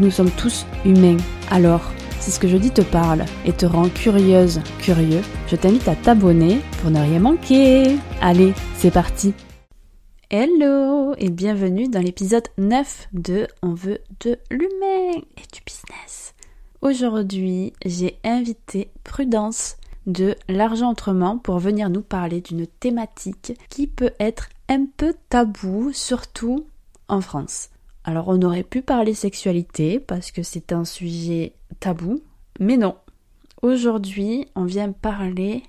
nous sommes tous humains. Alors, si ce que je dis te parle et te rend curieuse, curieux, je t'invite à t'abonner pour ne rien manquer. Allez, c'est parti Hello et bienvenue dans l'épisode 9 de On veut de l'humain et du business. Aujourd'hui, j'ai invité Prudence de l'argent autrement pour venir nous parler d'une thématique qui peut être un peu tabou, surtout en France. Alors on aurait pu parler sexualité parce que c'est un sujet tabou, mais non. Aujourd'hui, on vient parler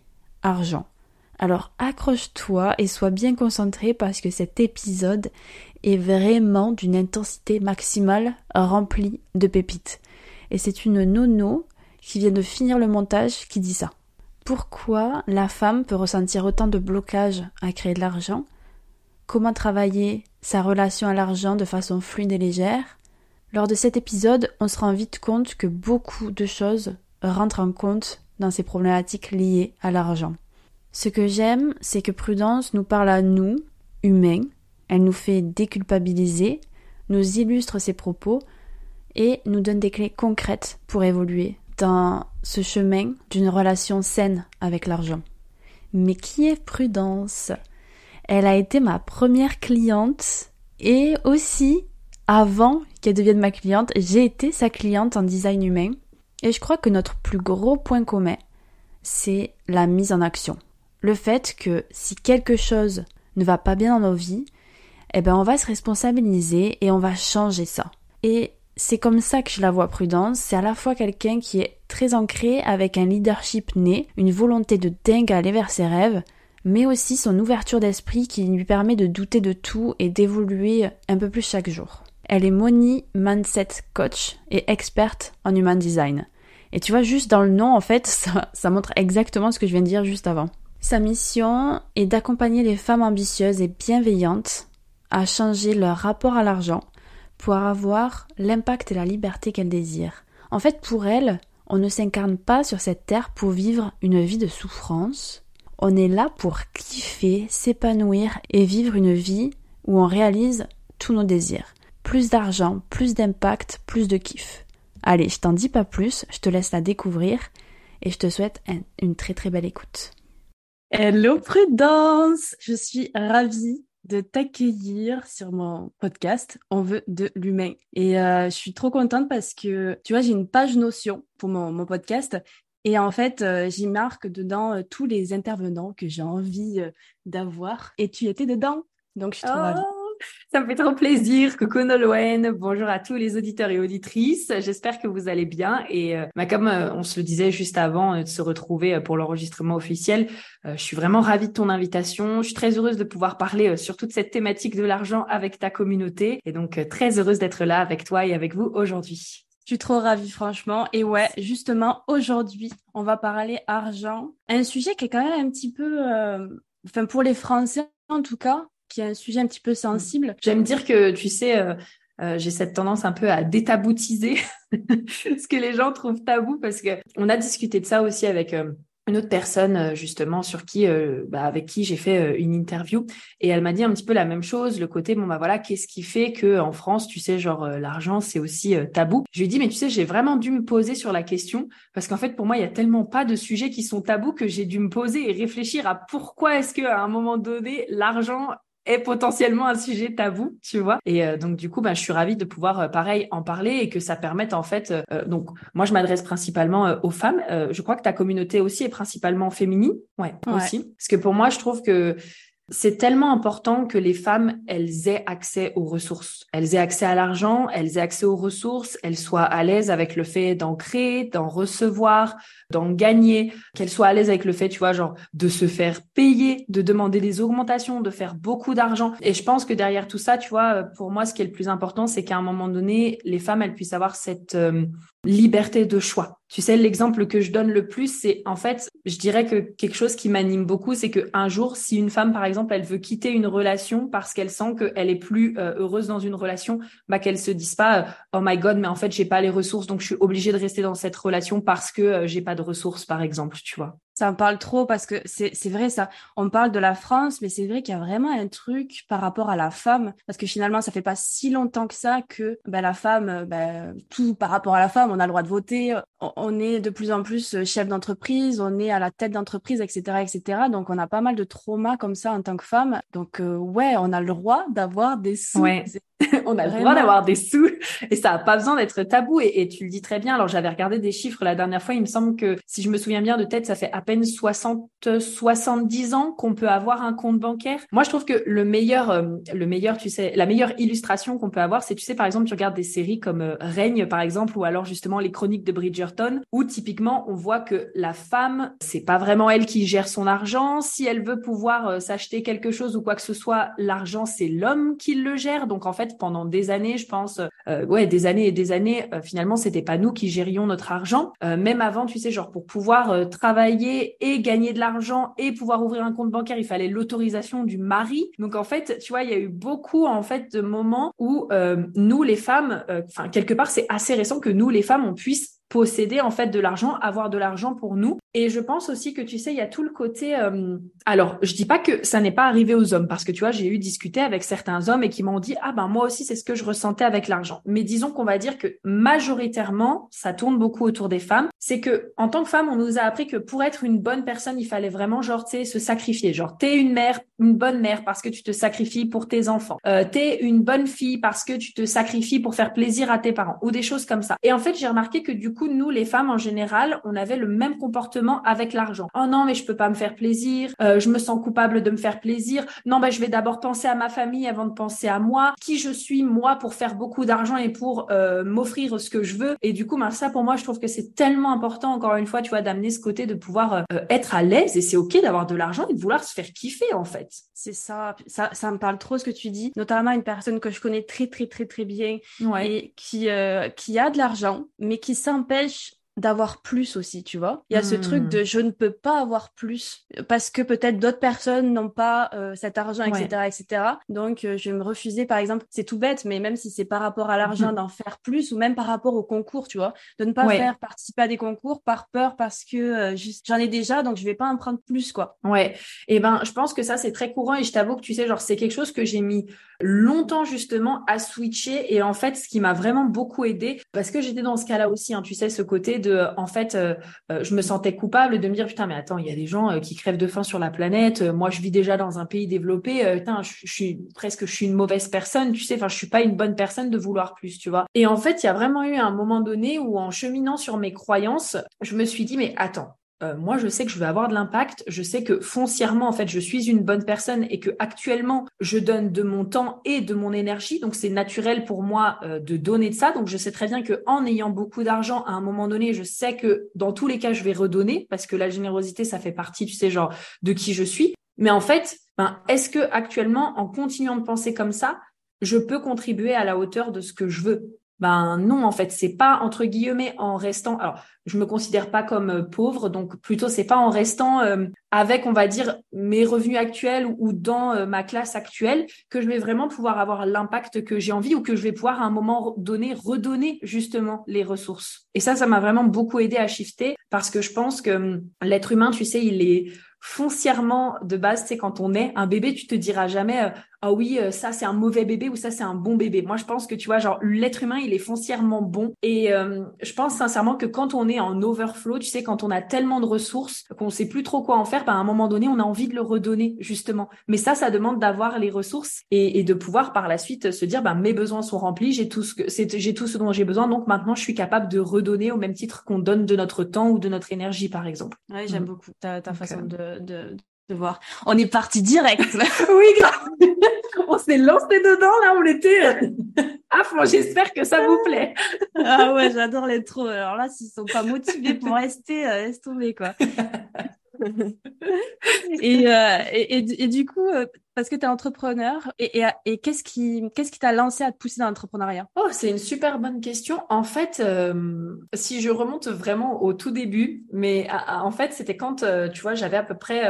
argent. Alors accroche-toi et sois bien concentré parce que cet épisode est vraiment d'une intensité maximale remplie de pépites. Et c'est une nono qui vient de finir le montage qui dit ça. Pourquoi la femme peut ressentir autant de blocage à créer de l'argent? Comment travailler sa relation à l'argent de façon fluide et légère. Lors de cet épisode, on se rend vite compte que beaucoup de choses rentrent en compte dans ces problématiques liées à l'argent. Ce que j'aime, c'est que Prudence nous parle à nous, humains, elle nous fait déculpabiliser, nous illustre ses propos et nous donne des clés concrètes pour évoluer dans ce chemin d'une relation saine avec l'argent. Mais qui est Prudence? Elle a été ma première cliente et aussi, avant qu'elle devienne ma cliente, j'ai été sa cliente en design humain. Et je crois que notre plus gros point commun, c'est la mise en action. Le fait que si quelque chose ne va pas bien dans nos vies, eh ben on va se responsabiliser et on va changer ça. Et c'est comme ça que je la vois Prudence, c'est à la fois quelqu'un qui est très ancré avec un leadership né, une volonté de dingue à aller vers ses rêves, mais aussi son ouverture d'esprit qui lui permet de douter de tout et d'évoluer un peu plus chaque jour. Elle est Moni Mindset Coach et experte en Human Design. Et tu vois, juste dans le nom, en fait, ça, ça montre exactement ce que je viens de dire juste avant. Sa mission est d'accompagner les femmes ambitieuses et bienveillantes à changer leur rapport à l'argent pour avoir l'impact et la liberté qu'elles désirent. En fait, pour elle, on ne s'incarne pas sur cette terre pour vivre une vie de souffrance, on est là pour kiffer, s'épanouir et vivre une vie où on réalise tous nos désirs. Plus d'argent, plus d'impact, plus de kiff. Allez, je t'en dis pas plus, je te laisse la découvrir et je te souhaite une très très belle écoute. Hello Prudence, je suis ravie de t'accueillir sur mon podcast On veut de l'humain. Et euh, je suis trop contente parce que, tu vois, j'ai une page notion pour mon, mon podcast et en fait, euh, j'y marque dedans euh, tous les intervenants que j'ai envie euh, d'avoir. Et tu étais dedans. Donc, je suis trop. Oh, ça me fait trop plaisir. Coucou Nolwenn. Bonjour à tous les auditeurs et auditrices. J'espère que vous allez bien. Et bah, comme on se le disait juste avant de se retrouver pour l'enregistrement officiel, je suis vraiment ravie de ton invitation. Je suis très heureuse de pouvoir parler sur toute cette thématique de l'argent avec ta communauté. Et donc, très heureuse d'être là avec toi et avec vous aujourd'hui. Je suis trop ravie, franchement. Et ouais, justement, aujourd'hui, on va parler argent. Un sujet qui est quand même un petit peu, euh, enfin, pour les Français, en tout cas, qui est un sujet un petit peu sensible. J'aime dire que, tu sais, euh, euh, j'ai cette tendance un peu à détaboutiser ce que les gens trouvent tabou parce que on a discuté de ça aussi avec une autre personne euh, justement sur qui euh, bah, avec qui j'ai fait euh, une interview. Et elle m'a dit un petit peu la même chose le côté bon bah voilà qu'est-ce qui fait que en France tu sais genre l'argent c'est aussi tabou? Je lui ai dit mais tu sais j'ai vraiment dû me poser sur la question parce qu'en fait pour moi il y a tellement pas de sujets qui sont tabous que j'ai dû me poser et réfléchir à pourquoi est-ce que à un moment donné l'argent est potentiellement un sujet tabou, tu vois. Et euh, donc du coup, bah, je suis ravie de pouvoir euh, pareil en parler et que ça permette en fait. Euh, donc moi, je m'adresse principalement aux femmes. je crois que ta communauté aussi est principalement féminine, ouais, aussi. Parce que pour moi, je trouve que c'est tellement important que les femmes, elles aient accès aux ressources. Elles aient accès à l'argent, elles aient accès aux ressources, elles soient à l'aise avec le fait d'en créer, d'en recevoir, d'en gagner, qu'elles soient à l'aise avec le fait, tu vois, genre de se faire payer, de demander des augmentations, de faire beaucoup d'argent. Et je pense que derrière tout ça, tu vois, pour moi, ce qui est le plus important, c'est qu'à un moment donné, les femmes, elles puissent avoir cette euh, liberté de choix. Tu sais, l'exemple que je donne le plus, c'est en fait, je dirais que quelque chose qui m'anime beaucoup, c'est que un jour, si une femme, par exemple, elle veut quitter une relation parce qu'elle sent qu'elle est plus euh, heureuse dans une relation, bah qu'elle se dise pas, oh my god, mais en fait, j'ai pas les ressources, donc je suis obligée de rester dans cette relation parce que euh, j'ai pas de ressources, par exemple, tu vois. Ça me parle trop parce que c'est vrai ça. On parle de la France, mais c'est vrai qu'il y a vraiment un truc par rapport à la femme parce que finalement ça fait pas si longtemps que ça que ben, la femme, ben, tout par rapport à la femme, on a le droit de voter, on est de plus en plus chef d'entreprise, on est à la tête d'entreprise, etc., etc. Donc on a pas mal de traumas comme ça en tant que femme. Donc euh, ouais, on a le droit d'avoir des sous. Ouais. on a le droit d'avoir des sous et ça a pas besoin d'être tabou et, et, tu le dis très bien. Alors j'avais regardé des chiffres la dernière fois, il me semble que si je me souviens bien de tête, ça fait à peine 60 70 ans qu'on peut avoir un compte bancaire. Moi je trouve que le meilleur euh, le meilleur tu sais la meilleure illustration qu'on peut avoir c'est tu sais par exemple tu regardes des séries comme euh, Règne par exemple ou alors justement les chroniques de Bridgerton où typiquement on voit que la femme c'est pas vraiment elle qui gère son argent, si elle veut pouvoir euh, s'acheter quelque chose ou quoi que ce soit, l'argent c'est l'homme qui le gère. Donc en fait pendant des années, je pense, euh, ouais, des années et des années, euh, finalement, c'était pas nous qui gérions notre argent. Euh, même avant, tu sais, genre pour pouvoir travailler et gagner de l'argent et pouvoir ouvrir un compte bancaire, il fallait l'autorisation du mari. Donc en fait, tu vois, il y a eu beaucoup en fait de moments où nous, les femmes, enfin quelque part, c'est assez récent que nous, les femmes, on puisse posséder en fait de l'argent, avoir de l'argent pour nous. Et je pense aussi que tu sais, il y a tout le côté. Euh... Alors, je dis pas que ça n'est pas arrivé aux hommes parce que tu vois, j'ai eu discuté avec certains hommes et qui m'ont dit ah ben moi aussi c'est ce que je ressentais avec l'argent. Mais disons qu'on va dire que majoritairement, ça tourne beaucoup autour des femmes. C'est que en tant que femme, on nous a appris que pour être une bonne personne, il fallait vraiment genre tu sais se sacrifier. Genre t'es une mère, une bonne mère parce que tu te sacrifies pour tes enfants. Euh, t'es une bonne fille parce que tu te sacrifies pour faire plaisir à tes parents ou des choses comme ça. Et en fait, j'ai remarqué que du coup, nous, les femmes, en général, on avait le même comportement avec l'argent. Oh non, mais je peux pas me faire plaisir. Euh, je me sens coupable de me faire plaisir. Non, ben, je vais d'abord penser à ma famille avant de penser à moi. Qui je suis, moi, pour faire beaucoup d'argent et pour euh, m'offrir ce que je veux. Et du coup, ben, ça, pour moi, je trouve que c'est tellement important, encore une fois, tu vois, d'amener ce côté de pouvoir euh, être à l'aise. Et c'est OK d'avoir de l'argent et de vouloir se faire kiffer, en fait. C'est ça. ça. Ça me parle trop ce que tu dis. Notamment une personne que je connais très, très, très, très bien ouais. et qui, qui a de l'argent, mais qui s'empêche d'avoir plus aussi, tu vois. Il y a ce truc hmm. de je ne peux pas avoir plus parce que peut-être d'autres personnes n'ont pas euh, cet argent, etc., etc. Donc euh, je vais me refuser, par exemple, c'est tout bête, mais même si c'est par rapport à l'argent hmm. d'en faire plus ou même par rapport au concours, tu vois, de ne pas faire participer à des concours par peur parce que euh, j'en ai déjà, donc je vais pas en prendre plus, quoi. Ouais. Et eh ben, je pense que ça c'est très courant et je t'avoue que tu sais, genre c'est quelque chose que j'ai mis longtemps justement à switcher et en fait ce qui m'a vraiment beaucoup aidé parce que j'étais dans ce cas-là aussi, hein, tu sais, ce côté de, en fait, euh, euh, je me sentais coupable de me dire putain mais attends, il y a des gens euh, qui crèvent de faim sur la planète. moi, je vis déjà dans un pays développé. putain, je, suis presque, je suis une mauvaise personne, tu sais. Enfin, je suis pas une bonne personne de vouloir plus, tu vois. Et en fait, il y a vraiment eu un moment donné où en cheminant sur mes croyances, je me suis dit mais attends, euh, moi, je sais que je vais avoir de l'impact. Je sais que foncièrement, en fait, je suis une bonne personne et que actuellement, je donne de mon temps et de mon énergie. Donc, c'est naturel pour moi euh, de donner de ça. Donc, je sais très bien que en ayant beaucoup d'argent, à un moment donné, je sais que dans tous les cas, je vais redonner parce que la générosité, ça fait partie, tu sais, genre de qui je suis. Mais en fait, ben, est-ce que actuellement, en continuant de penser comme ça, je peux contribuer à la hauteur de ce que je veux? Ben non, en fait, c'est pas entre guillemets en restant. Alors, je me considère pas comme euh, pauvre, donc plutôt c'est pas en restant euh, avec, on va dire, mes revenus actuels ou dans euh, ma classe actuelle que je vais vraiment pouvoir avoir l'impact que j'ai envie ou que je vais pouvoir à un moment donné redonner justement les ressources. Et ça, ça m'a vraiment beaucoup aidé à shifter parce que je pense que hum, l'être humain, tu sais, il est foncièrement de base, c'est quand on est un bébé, tu te diras jamais ah oh oui, euh, ça c'est un mauvais bébé ou ça c'est un bon bébé. Moi, je pense que tu vois, genre l'être humain, il est foncièrement bon et euh, je pense sincèrement que quand on est en overflow, tu sais, quand on a tellement de ressources qu'on sait plus trop quoi en faire, ben, à un moment donné, on a envie de le redonner justement. Mais ça, ça demande d'avoir les ressources et, et, de pouvoir par la suite se dire, ben mes besoins sont remplis, j'ai tout ce que j'ai tout ce dont j'ai besoin, donc maintenant je suis capable de redonner au même titre qu'on donne de notre temps ou de notre énergie, par exemple. Ouais, j'aime mm. beaucoup ta, ta façon de, de, de voir. On est parti direct. oui, on s'est lancé dedans là, on était à fond. J'espère que ça vous plaît. ah ouais, j'adore les trop. Alors là, s'ils sont pas motivés pour rester, euh, laisse tomber quoi. et, euh, et, et, du coup, euh, parce que tu es entrepreneur, et, qu'est-ce qui t'a lancé à te pousser dans l'entrepreneuriat? Oh, c'est une super bonne question. En fait, euh, si je remonte vraiment au tout début, mais en fait, c'était quand, euh, tu vois, j'avais à peu près,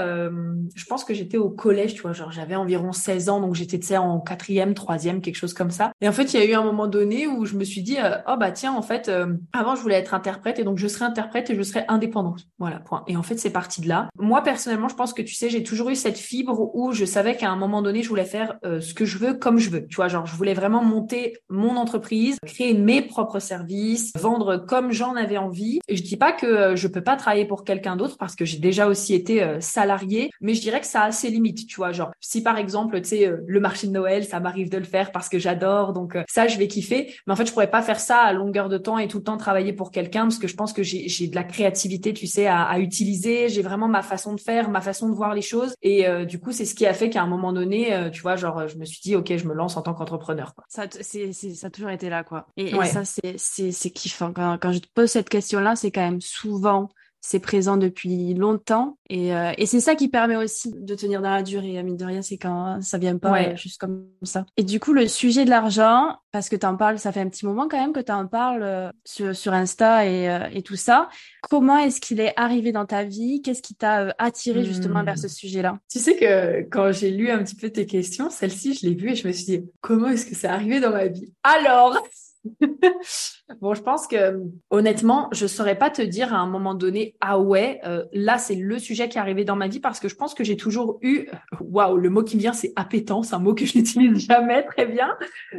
je pense que j'étais au collège, tu vois, genre j'avais environ 16 ans, donc j'étais, tu sais, en quatrième, troisième, quelque chose comme ça. Et en fait, il y a eu un moment donné où je me suis dit, oh bah tiens, en fait, avant je voulais être interprète, et donc je serais interprète et je serais indépendante. Voilà, point. Et en fait, c'est parti de là. Moi, personnellement, je pense que tu sais, j'ai toujours eu cette fibre où je savais qu'à un moment donné, je voulais faire euh, ce que je veux comme je veux. Tu vois, genre, je voulais vraiment monter mon entreprise, créer mes propres services, vendre comme j'en avais envie. Et je dis pas que euh, je peux pas travailler pour quelqu'un d'autre parce que j'ai déjà aussi été euh, salarié, mais je dirais que ça a ses limites. Tu vois, genre, si par exemple, tu sais, le marché de Noël, ça m'arrive de le faire parce que j'adore, donc ça, je vais kiffer. Mais en fait, je pourrais pas faire ça à longueur de temps et tout le temps travailler pour quelqu'un parce que je pense que j'ai de la créativité, tu sais, à, à utiliser. J'ai vraiment ma façon de faire, ma façon de voir les choses. Et euh, du coup, c'est ce qui a fait qu'à un moment donné, euh, tu vois, genre, je me suis dit, ok, je me lance en tant qu'entrepreneur. Ça, c'est, ça a toujours été là, quoi. Et, ça, c'est, c'est, c'est kiffant. Quand, quand je te pose cette question-là, c'est quand même souvent c'est présent depuis longtemps et, euh, et c'est ça qui permet aussi de tenir dans la durée. Mine de rien, c'est quand ça vient pas euh, juste comme ça. Et du coup, le sujet de l'argent, parce que tu en parles, ça fait un petit moment quand même que tu en parles euh, sur, sur Insta et, et tout ça. Comment est-ce qu'il est arrivé dans ta vie? Qu'est-ce qui t'a attiré justement vers ce hmm. sujet-là? Tu sais que quand j'ai lu un petit peu tes questions, celle-ci, je l'ai vue et je me suis dit, comment est-ce que c'est arrivé dans ma vie? Alors bon, je pense que honnêtement, je saurais pas te dire à un moment donné, ah ouais, euh, là c'est le sujet qui est arrivé dans ma vie parce que je pense que j'ai toujours eu, waouh, le mot qui me vient c'est appétence, un mot que je n'utilise jamais très bien.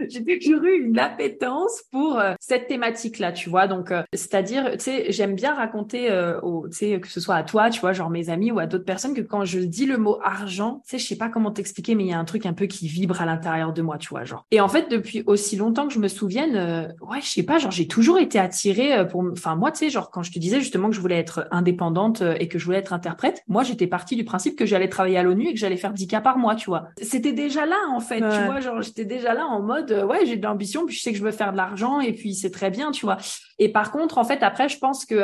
J'ai toujours eu une appétence pour euh, cette thématique-là, tu vois. Donc, euh, c'est-à-dire, tu sais, j'aime bien raconter, tu sais, que ce soit à toi, tu vois, genre mes amis ou à d'autres personnes, que quand je dis le mot argent, tu sais, je sais pas comment t'expliquer, mais il y a un truc un peu qui vibre à l'intérieur de moi, tu vois, genre. Et en fait, depuis aussi longtemps que je me souvienne euh, ouais, je sais pas, genre j'ai toujours été attirée euh, pour, enfin moi, tu sais, genre quand je te disais justement que je voulais être indépendante euh, et que je voulais être interprète, moi j'étais partie du principe que j'allais travailler à l'ONU et que j'allais faire 10 cas par mois, tu vois. C'était déjà là en fait, tu vois, genre j'étais déjà là en mode, ouais, j'ai de l'ambition, puis je sais que je veux faire de l'argent et puis c'est très bien, tu vois. Et par contre, en fait, après, je pense que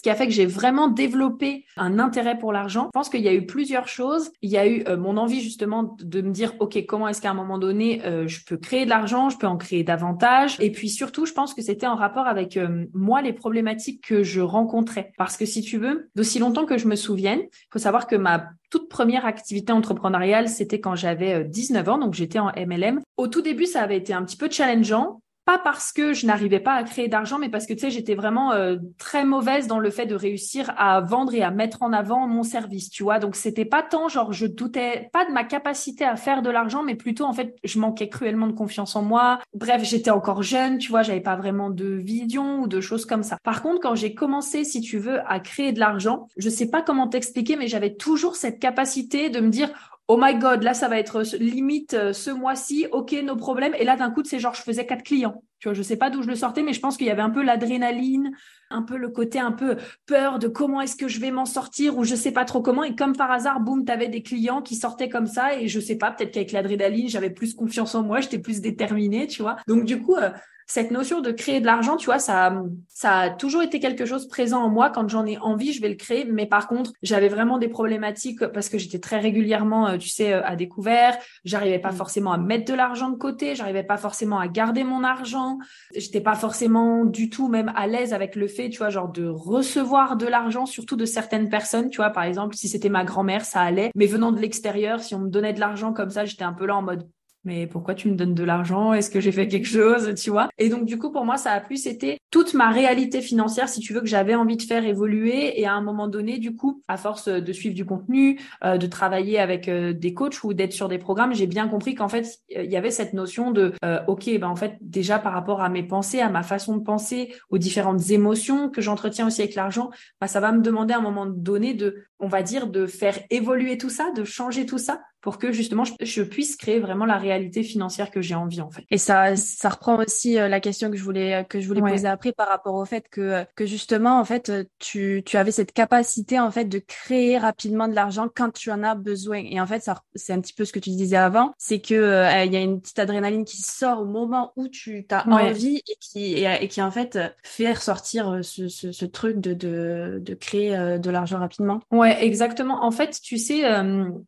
ce qui a fait que j'ai vraiment développé un intérêt pour l'argent. Je pense qu'il y a eu plusieurs choses. Il y a eu euh, mon envie justement de me dire, OK, comment est-ce qu'à un moment donné, euh, je peux créer de l'argent, je peux en créer davantage? Et puis surtout, je pense que c'était en rapport avec euh, moi, les problématiques que je rencontrais. Parce que si tu veux, d'aussi longtemps que je me souvienne, il faut savoir que ma toute première activité entrepreneuriale, c'était quand j'avais 19 ans, donc j'étais en MLM. Au tout début, ça avait été un petit peu challengeant pas parce que je n'arrivais pas à créer d'argent, mais parce que tu sais, j'étais vraiment euh, très mauvaise dans le fait de réussir à vendre et à mettre en avant mon service, tu vois. Donc c'était pas tant genre je doutais pas de ma capacité à faire de l'argent, mais plutôt en fait je manquais cruellement de confiance en moi. Bref, j'étais encore jeune, tu vois, j'avais pas vraiment de vision ou de choses comme ça. Par contre, quand j'ai commencé, si tu veux, à créer de l'argent, je sais pas comment t'expliquer, mais j'avais toujours cette capacité de me dire oh my god, là ça va être limite euh, ce mois-ci, ok, nos problèmes. Et là d'un coup, c'est genre je faisais quatre clients. Tu vois, je sais pas d'où je le sortais, mais je pense qu'il y avait un peu l'adrénaline, un peu le côté un peu peur de comment est-ce que je vais m'en sortir ou je sais pas trop comment. Et comme par hasard, boum, tu avais des clients qui sortaient comme ça et je sais pas, peut-être qu'avec l'adrénaline, j'avais plus confiance en moi, j'étais plus déterminée, tu vois. Donc du coup, euh, cette notion de créer de l'argent, tu vois, ça, ça a toujours été quelque chose présent en moi. Quand j'en ai envie, je vais le créer. Mais par contre, j'avais vraiment des problématiques parce que j'étais très régulièrement, euh, tu sais, euh, à découvert. J'arrivais pas mm. forcément à mettre de l'argent de côté. J'arrivais pas forcément à garder mon argent. J'étais pas forcément du tout même à l'aise avec le fait, tu vois, genre de recevoir de l'argent, surtout de certaines personnes. Tu vois, par exemple, si c'était ma grand-mère, ça allait. Mais venant de l'extérieur, si on me donnait de l'argent comme ça, j'étais un peu là en mode mais pourquoi tu me donnes de l'argent? Est-ce que j'ai fait quelque chose? Tu vois? Et donc du coup pour moi ça a plus été toute ma réalité financière si tu veux que j'avais envie de faire évoluer. Et à un moment donné du coup à force de suivre du contenu, euh, de travailler avec euh, des coachs ou d'être sur des programmes, j'ai bien compris qu'en fait il y avait cette notion de euh, OK ben en fait déjà par rapport à mes pensées, à ma façon de penser, aux différentes émotions que j'entretiens aussi avec l'argent, bah, ça va me demander à un moment donné de on va dire de faire évoluer tout ça, de changer tout ça pour que justement je, puisse créer vraiment la réalité financière que j'ai envie en fait. Et ça, ça reprend aussi euh, la question que je voulais que je voulais poser après par rapport au fait que que justement en fait tu tu avais cette capacité en fait de créer rapidement de l'argent quand tu en as besoin. Et en fait, ça c'est un petit peu ce que tu disais avant, c'est que euh, il y a une petite adrénaline qui sort au moment où tu as envie et qui et, qui en fait fait ressortir euh, ce, ce, ce truc de, de de créer de l'argent rapidement. Ouais, exactement. En fait, tu sais,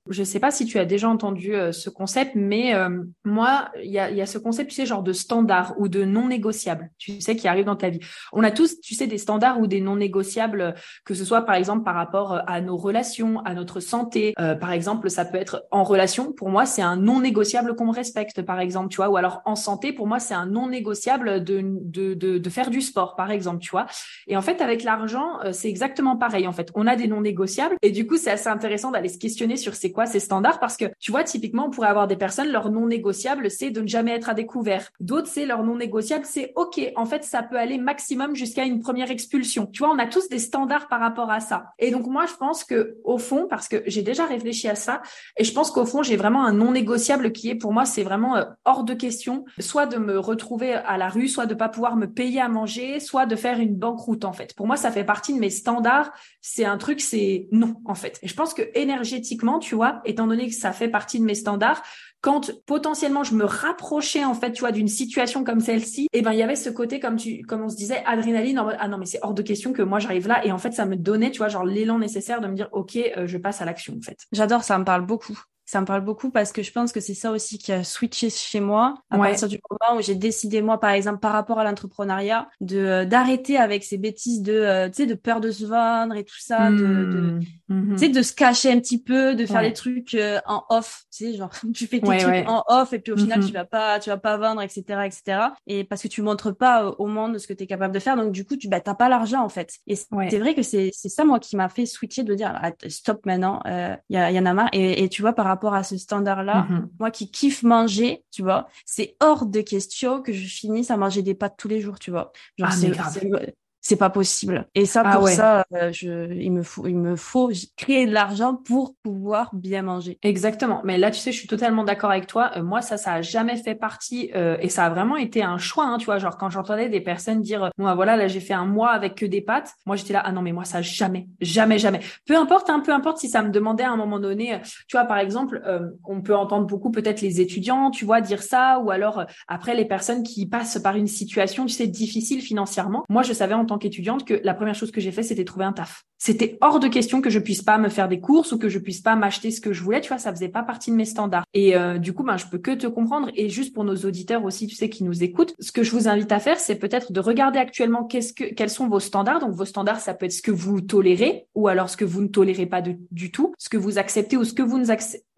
je sais pas si tu as déjà entendu euh, ce concept, mais euh, moi, il y a, ce concept, tu sais, genre de standard ou de non négociable, tu sais, qui arrive dans ta vie. On a tous, tu sais, des standards ou des non négociables, que ce soit par exemple par rapport euh, à nos relations, à notre santé. par exemple, ça peut être en relation. Pour moi, c'est un non négociable qu'on me respecte, par exemple, tu vois. Ou alors en santé, pour moi, c'est un non négociable de, de, de, de faire du sport, par exemple, tu vois. Et en fait, avec l'argent, c'est exactement pareil. En fait, on a des non négociables et du coup, c'est assez intéressant d'aller se questionner sur c'est quoi ces standards parce que tu vois, typiquement, on pourrait avoir des personnes, leur non négociable, c'est de ne jamais être à découvert. D'autres, c'est leur non négociable, c'est OK. En fait, ça peut aller maximum jusqu'à une première expulsion. Tu vois, on a tous des standards par rapport à ça. Et donc, moi, je pense que, au fond, parce que j'ai déjà réfléchi à ça, et je pense qu'au fond, j'ai vraiment un non négociable qui est, pour moi, c'est vraiment euh, hors de question, soit de me retrouver à la rue, soit de pas pouvoir me payer à manger, soit de faire une banqueroute, en fait. Pour moi, ça fait partie de mes standards. C'est un truc, c'est non, en fait. Et je pense que énergétiquement, tu vois, étant donné que ça fait partie de mes standards, quand potentiellement je me rapprochais en fait, tu vois, d'une situation comme celle-ci, eh ben il y avait ce côté comme tu, comme on se disait, adrénaline en mode ah non mais c'est hors de question que moi j'arrive là, et en fait ça me donnait, tu vois, genre l'élan nécessaire de me dire ok, euh, je passe à l'action en fait. J'adore, ça me parle beaucoup ça me parle beaucoup parce que je pense que c'est ça aussi qui a switché chez moi à partir du moment où j'ai décidé moi par exemple par rapport à l'entrepreneuriat de euh, d'arrêter avec ces bêtises de euh, tu sais de peur de se vendre et tout ça de, de mmh. mmh. tu sais de se cacher un petit peu de faire les trucs euh, en off tu sais genre tu fais tes trucs en off et puis au final mmh. tu vas pas tu vas pas vendre etc etc et parce que tu montres pas au monde ce que tu es capable de faire donc du coup tu bah t'as pas l'argent en fait. Et c'est vrai que c'est c'est ça moi qui m'a fait switcher de dire ah, stop maintenant il y, y en a marre. Et, et tu vois par rapport à ce standard-là, mm-hmm. moi qui kiffe manger, tu vois, c'est hors de question que je finisse à manger des pâtes tous les jours, tu vois. Genre, ah, c'est, pas possible. Et ça, ah pour ça, euh, je, il me faut, il me faut créer de l'argent pour pouvoir bien manger. Exactement. Mais là, tu sais, je suis totalement d'accord avec toi. Euh, moi, ça, ça a jamais fait partie euh, et ça a vraiment été un choix. Hein, tu vois, genre quand j'entendais des personnes dire, bon, bah, voilà, là, j'ai fait un mois avec que des pâtes. Moi, j'étais là, ah non, mais moi, ça jamais, jamais, jamais. Peu importe, hein, peu importe si ça me demandait à un moment donné. Tu vois, par exemple, on peut entendre beaucoup peut-être les étudiants, tu vois, dire ça, ou alors après les personnes qui passent par une situation, tu sais, difficile financièrement. Moi, je savais en tant qu'étudiante que la première chose que j'ai fait, c'était trouver un taf. C'était hors de question que je puisse pas me faire des courses ou que je puisse pas m'acheter ce que je voulais. Tu vois, ça faisait pas partie de mes standards. Et euh, du coup, ben, je peux que te comprendre. Et juste pour nos auditeurs aussi, tu sais, qui nous écoutent, ce que je vous invite à faire, c'est peut-être de regarder actuellement qu'est-ce que, quels sont vos standards. Donc, vos standards, ça peut être ce que vous tolérez ou alors ce que vous ne tolérez pas du tout, ce que vous acceptez ou ce que vous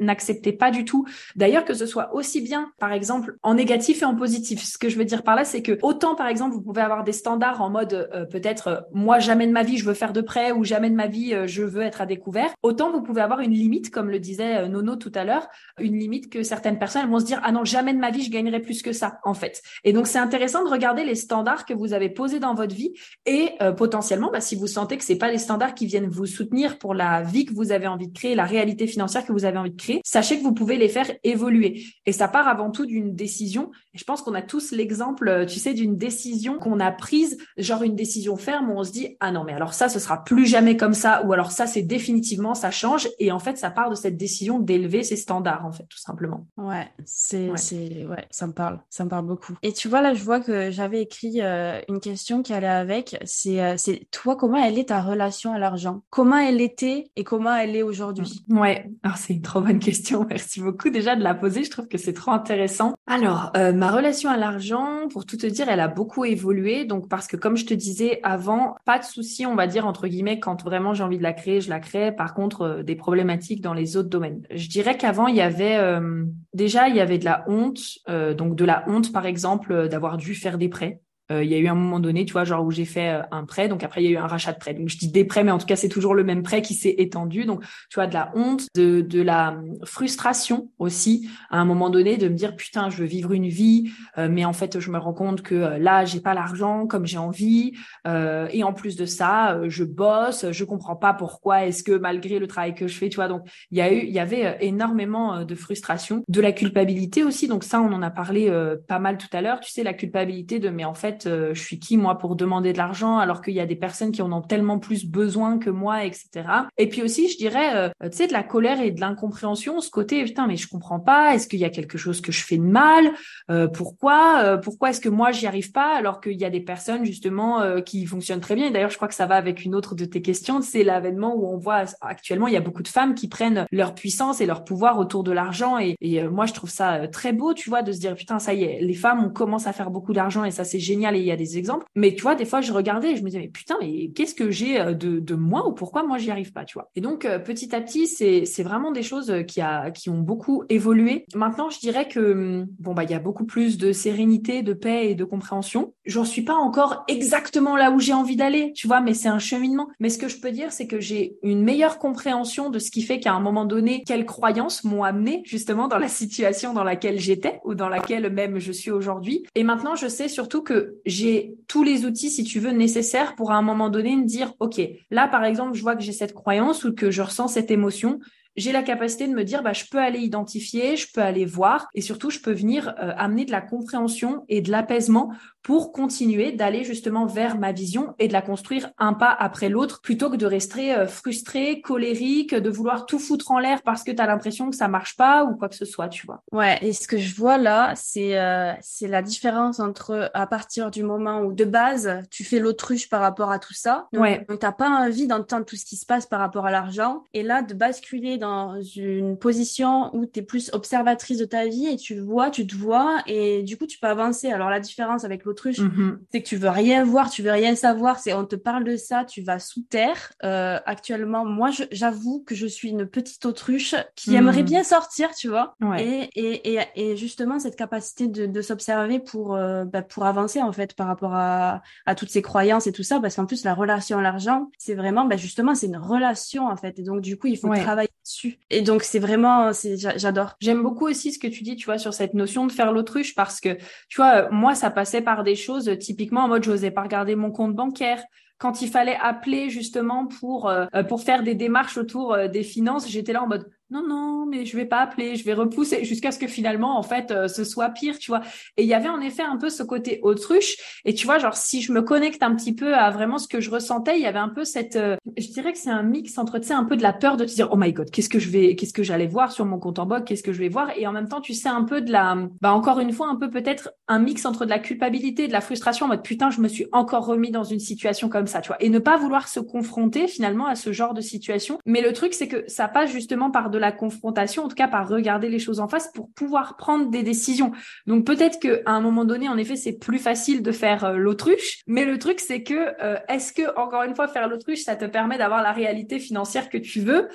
n'acceptez pas du tout. D'ailleurs, que ce soit aussi bien, par exemple, en négatif et en positif. Ce que je veux dire par là, c'est que autant, par exemple, vous pouvez avoir des standards en mode euh, peut-être euh, moi jamais de ma vie je veux faire de près ou jamais de ma vie euh, je veux être à découvert, autant vous pouvez avoir une limite, comme le disait euh, Nono tout à l'heure, une limite que certaines personnes vont se dire ah non jamais de ma vie je gagnerai plus que ça en fait. Et donc c'est intéressant de regarder les standards que vous avez posés dans votre vie et potentiellement bah, si vous sentez que c'est pas les standards qui viennent vous soutenir pour la vie que vous avez envie de créer, la réalité financière que vous avez envie de créer, sachez que vous pouvez les faire évoluer. Et ça part avant tout d'une décision. Et je pense qu'on a tous l'exemple, tu sais, d'une décision qu'on a prise, genre une décision ferme où on se dit ah non mais alors ça ce sera plus jamais comme ça ou alors ça c'est définitivement ça change et en fait ça part de cette décision d'élever ses standards en fait tout simplement. Ouais, c'est ouais. c'est ouais, ça me parle, ça me parle beaucoup. Et tu vois là je vois que j'avais écrit euh, une question qui allait avec, c'est euh, c'est toi comment elle est ta relation à l'argent? Comment elle était et comment elle est aujourd'hui? Ouais, alors c'est une trop bonne question. Merci beaucoup déjà de la poser, je trouve que c'est trop intéressant. Alors, euh, ma relation à l'argent, pour tout te dire, elle a beaucoup évolué donc parce que comme je te disais avant, pas de souci, on va dire entre guillemets, quand vraiment j'ai envie de la créer, je la crée. Par contre, euh, des problématiques dans les autres domaines. Je dirais qu'avant, il y avait euh, déjà, il y avait de la honte, euh, donc de la honte, par exemple, d'avoir dû faire des prêts euh, il y a eu un moment donné, tu vois, genre où j'ai fait euh, un prêt, donc après il y a eu un rachat de prêt. Donc je dis des prêts, mais en tout cas c'est toujours le même prêt qui s'est étendu. Donc tu vois de la honte, de de la hum, frustration aussi à un moment donné de me dire putain je veux vivre une vie, euh, mais en fait je me rends compte que là j'ai pas l'argent comme j'ai envie et en plus de ça je bosse, je comprends pas pourquoi est-ce que malgré le travail que je fais, tu vois. Donc il y a eu, il y avait énormément de frustration, de la culpabilité aussi. Donc ça on en a parlé pas mal tout à l'heure. Tu sais la culpabilité de mais en fait euh, je suis qui moi pour demander de l'argent alors qu'il y a des personnes qui en ont tellement plus besoin que moi, etc. Et puis aussi, je dirais, euh, tu sais, de la colère et de l'incompréhension, ce côté, putain, mais je comprends pas, est-ce qu'il y a quelque chose que je fais de mal euh, Pourquoi Pourquoi est-ce que moi j'y arrive pas alors qu'il y a des personnes justement qui fonctionnent très bien. D'ailleurs, je crois que ça va avec une autre de tes questions, c'est l'avènement où on voit actuellement, il y a beaucoup de femmes qui prennent leur puissance et leur pouvoir autour de l'argent. Et, et moi, je trouve ça très beau, tu vois, de se dire, putain, ça y est, les femmes, on commence à faire beaucoup d'argent et ça, c'est génial et il y a des exemples. Mais tu vois, des fois, je regardais et je me disais, mais putain, mais qu'est-ce que j'ai euh, de, de moi ou pourquoi moi j'y arrive pas, tu vois. Et donc, euh, petit à petit, c'est, vraiment des choses euh, qui, a, qui ont beaucoup évolué. Maintenant, je dirais que, hum, bon, bah, il y a beaucoup plus de sérénité, de paix et de compréhension. J'en suis pas encore exactement là où j'ai envie d'aller, tu vois, mais c'est un cheminement. Mais ce que je peux dire, c'est que j'ai une meilleure compréhension de ce qui fait qu'à un moment donné, quelles croyances m'ont amené justement dans la situation dans laquelle j'étais ou dans laquelle même je suis aujourd'hui. Et maintenant, je sais surtout que j'ai tous les outils, si tu veux, nécessaires pour à un moment donné me dire, OK, là, par exemple, je vois que j'ai cette croyance ou que je ressens cette émotion. J'ai la capacité de me dire bah je peux aller identifier, je peux aller voir et surtout je peux venir euh, amener de la compréhension et de l'apaisement pour continuer d'aller justement vers ma vision et de la construire un pas après l'autre plutôt que de rester euh, frustré, colérique, de vouloir tout foutre en l'air parce que tu as l'impression que ça marche pas ou quoi que ce soit, tu vois. Ouais, et ce que je vois là, c'est euh, c'est la différence entre à partir du moment où de base, tu fais l'autruche par rapport à tout ça. Donc, ouais. Donc t'as pas envie d'entendre tout ce qui se passe par rapport à l'argent et là de basculer dans une position où tu es plus observatrice de ta vie et tu vois, tu te vois et du coup tu peux avancer. Alors la différence avec l'autruche, Mhm. c'est que tu veux rien voir, tu veux rien savoir, c'est on te parle de ça, tu vas sous terre. Euh, actuellement, moi j'avoue que je suis une petite autruche qui Mhm. aimerait bien sortir, tu vois. Ouais. Et, et, et, et justement cette capacité de, de s'observer pour, euh, bah, pour avancer en fait par rapport à, à toutes ces croyances et tout ça, parce qu'en plus la relation à l'argent, c'est vraiment, bah, justement, c'est une relation en fait. Et donc du coup, il faut Ouais. travailler dessus. Et donc c'est vraiment, j'adore. J'aime beaucoup aussi ce que tu dis, tu vois, sur cette notion de faire l'autruche parce que, tu vois, moi, ça passait par des choses euh, typiquement en mode, j'osais pas regarder mon compte bancaire. Quand il fallait appeler justement pour euh, euh, pour faire des démarches autour des finances, j'étais là en mode non non mais je vais pas appeler, je vais repousser jusqu'à ce que finalement en fait euh, ce soit pire, tu vois. Et il y avait en effet un peu ce côté autruche et tu vois genre si je me connecte un petit peu à vraiment ce que je ressentais, il y avait un peu cette euh, je dirais que c'est un mix entre tu sais un peu de la peur de te dire oh my god, qu'est-ce que je vais qu'est-ce que j'allais voir sur mon compte en banque, qu'est-ce que je vais voir? Et en même temps tu sais un peu de la bah encore une fois un peu peut-être un mix entre de la culpabilité et de la frustration en mode putain, je me suis encore remis dans une situation comme ça, tu vois. Et ne pas vouloir se confronter finalement à ce genre de situation. Mais le truc, c'est que ça passe justement par de la confrontation, en tout cas par regarder les choses en face pour pouvoir prendre des décisions. Donc peut-être que à un moment donné, en effet, c'est plus facile de faire euh, l'autruche. Mais le truc, c'est que euh, est-ce que encore une fois, faire l'autruche, ça te permet d'avoir la réalité financière que tu veux?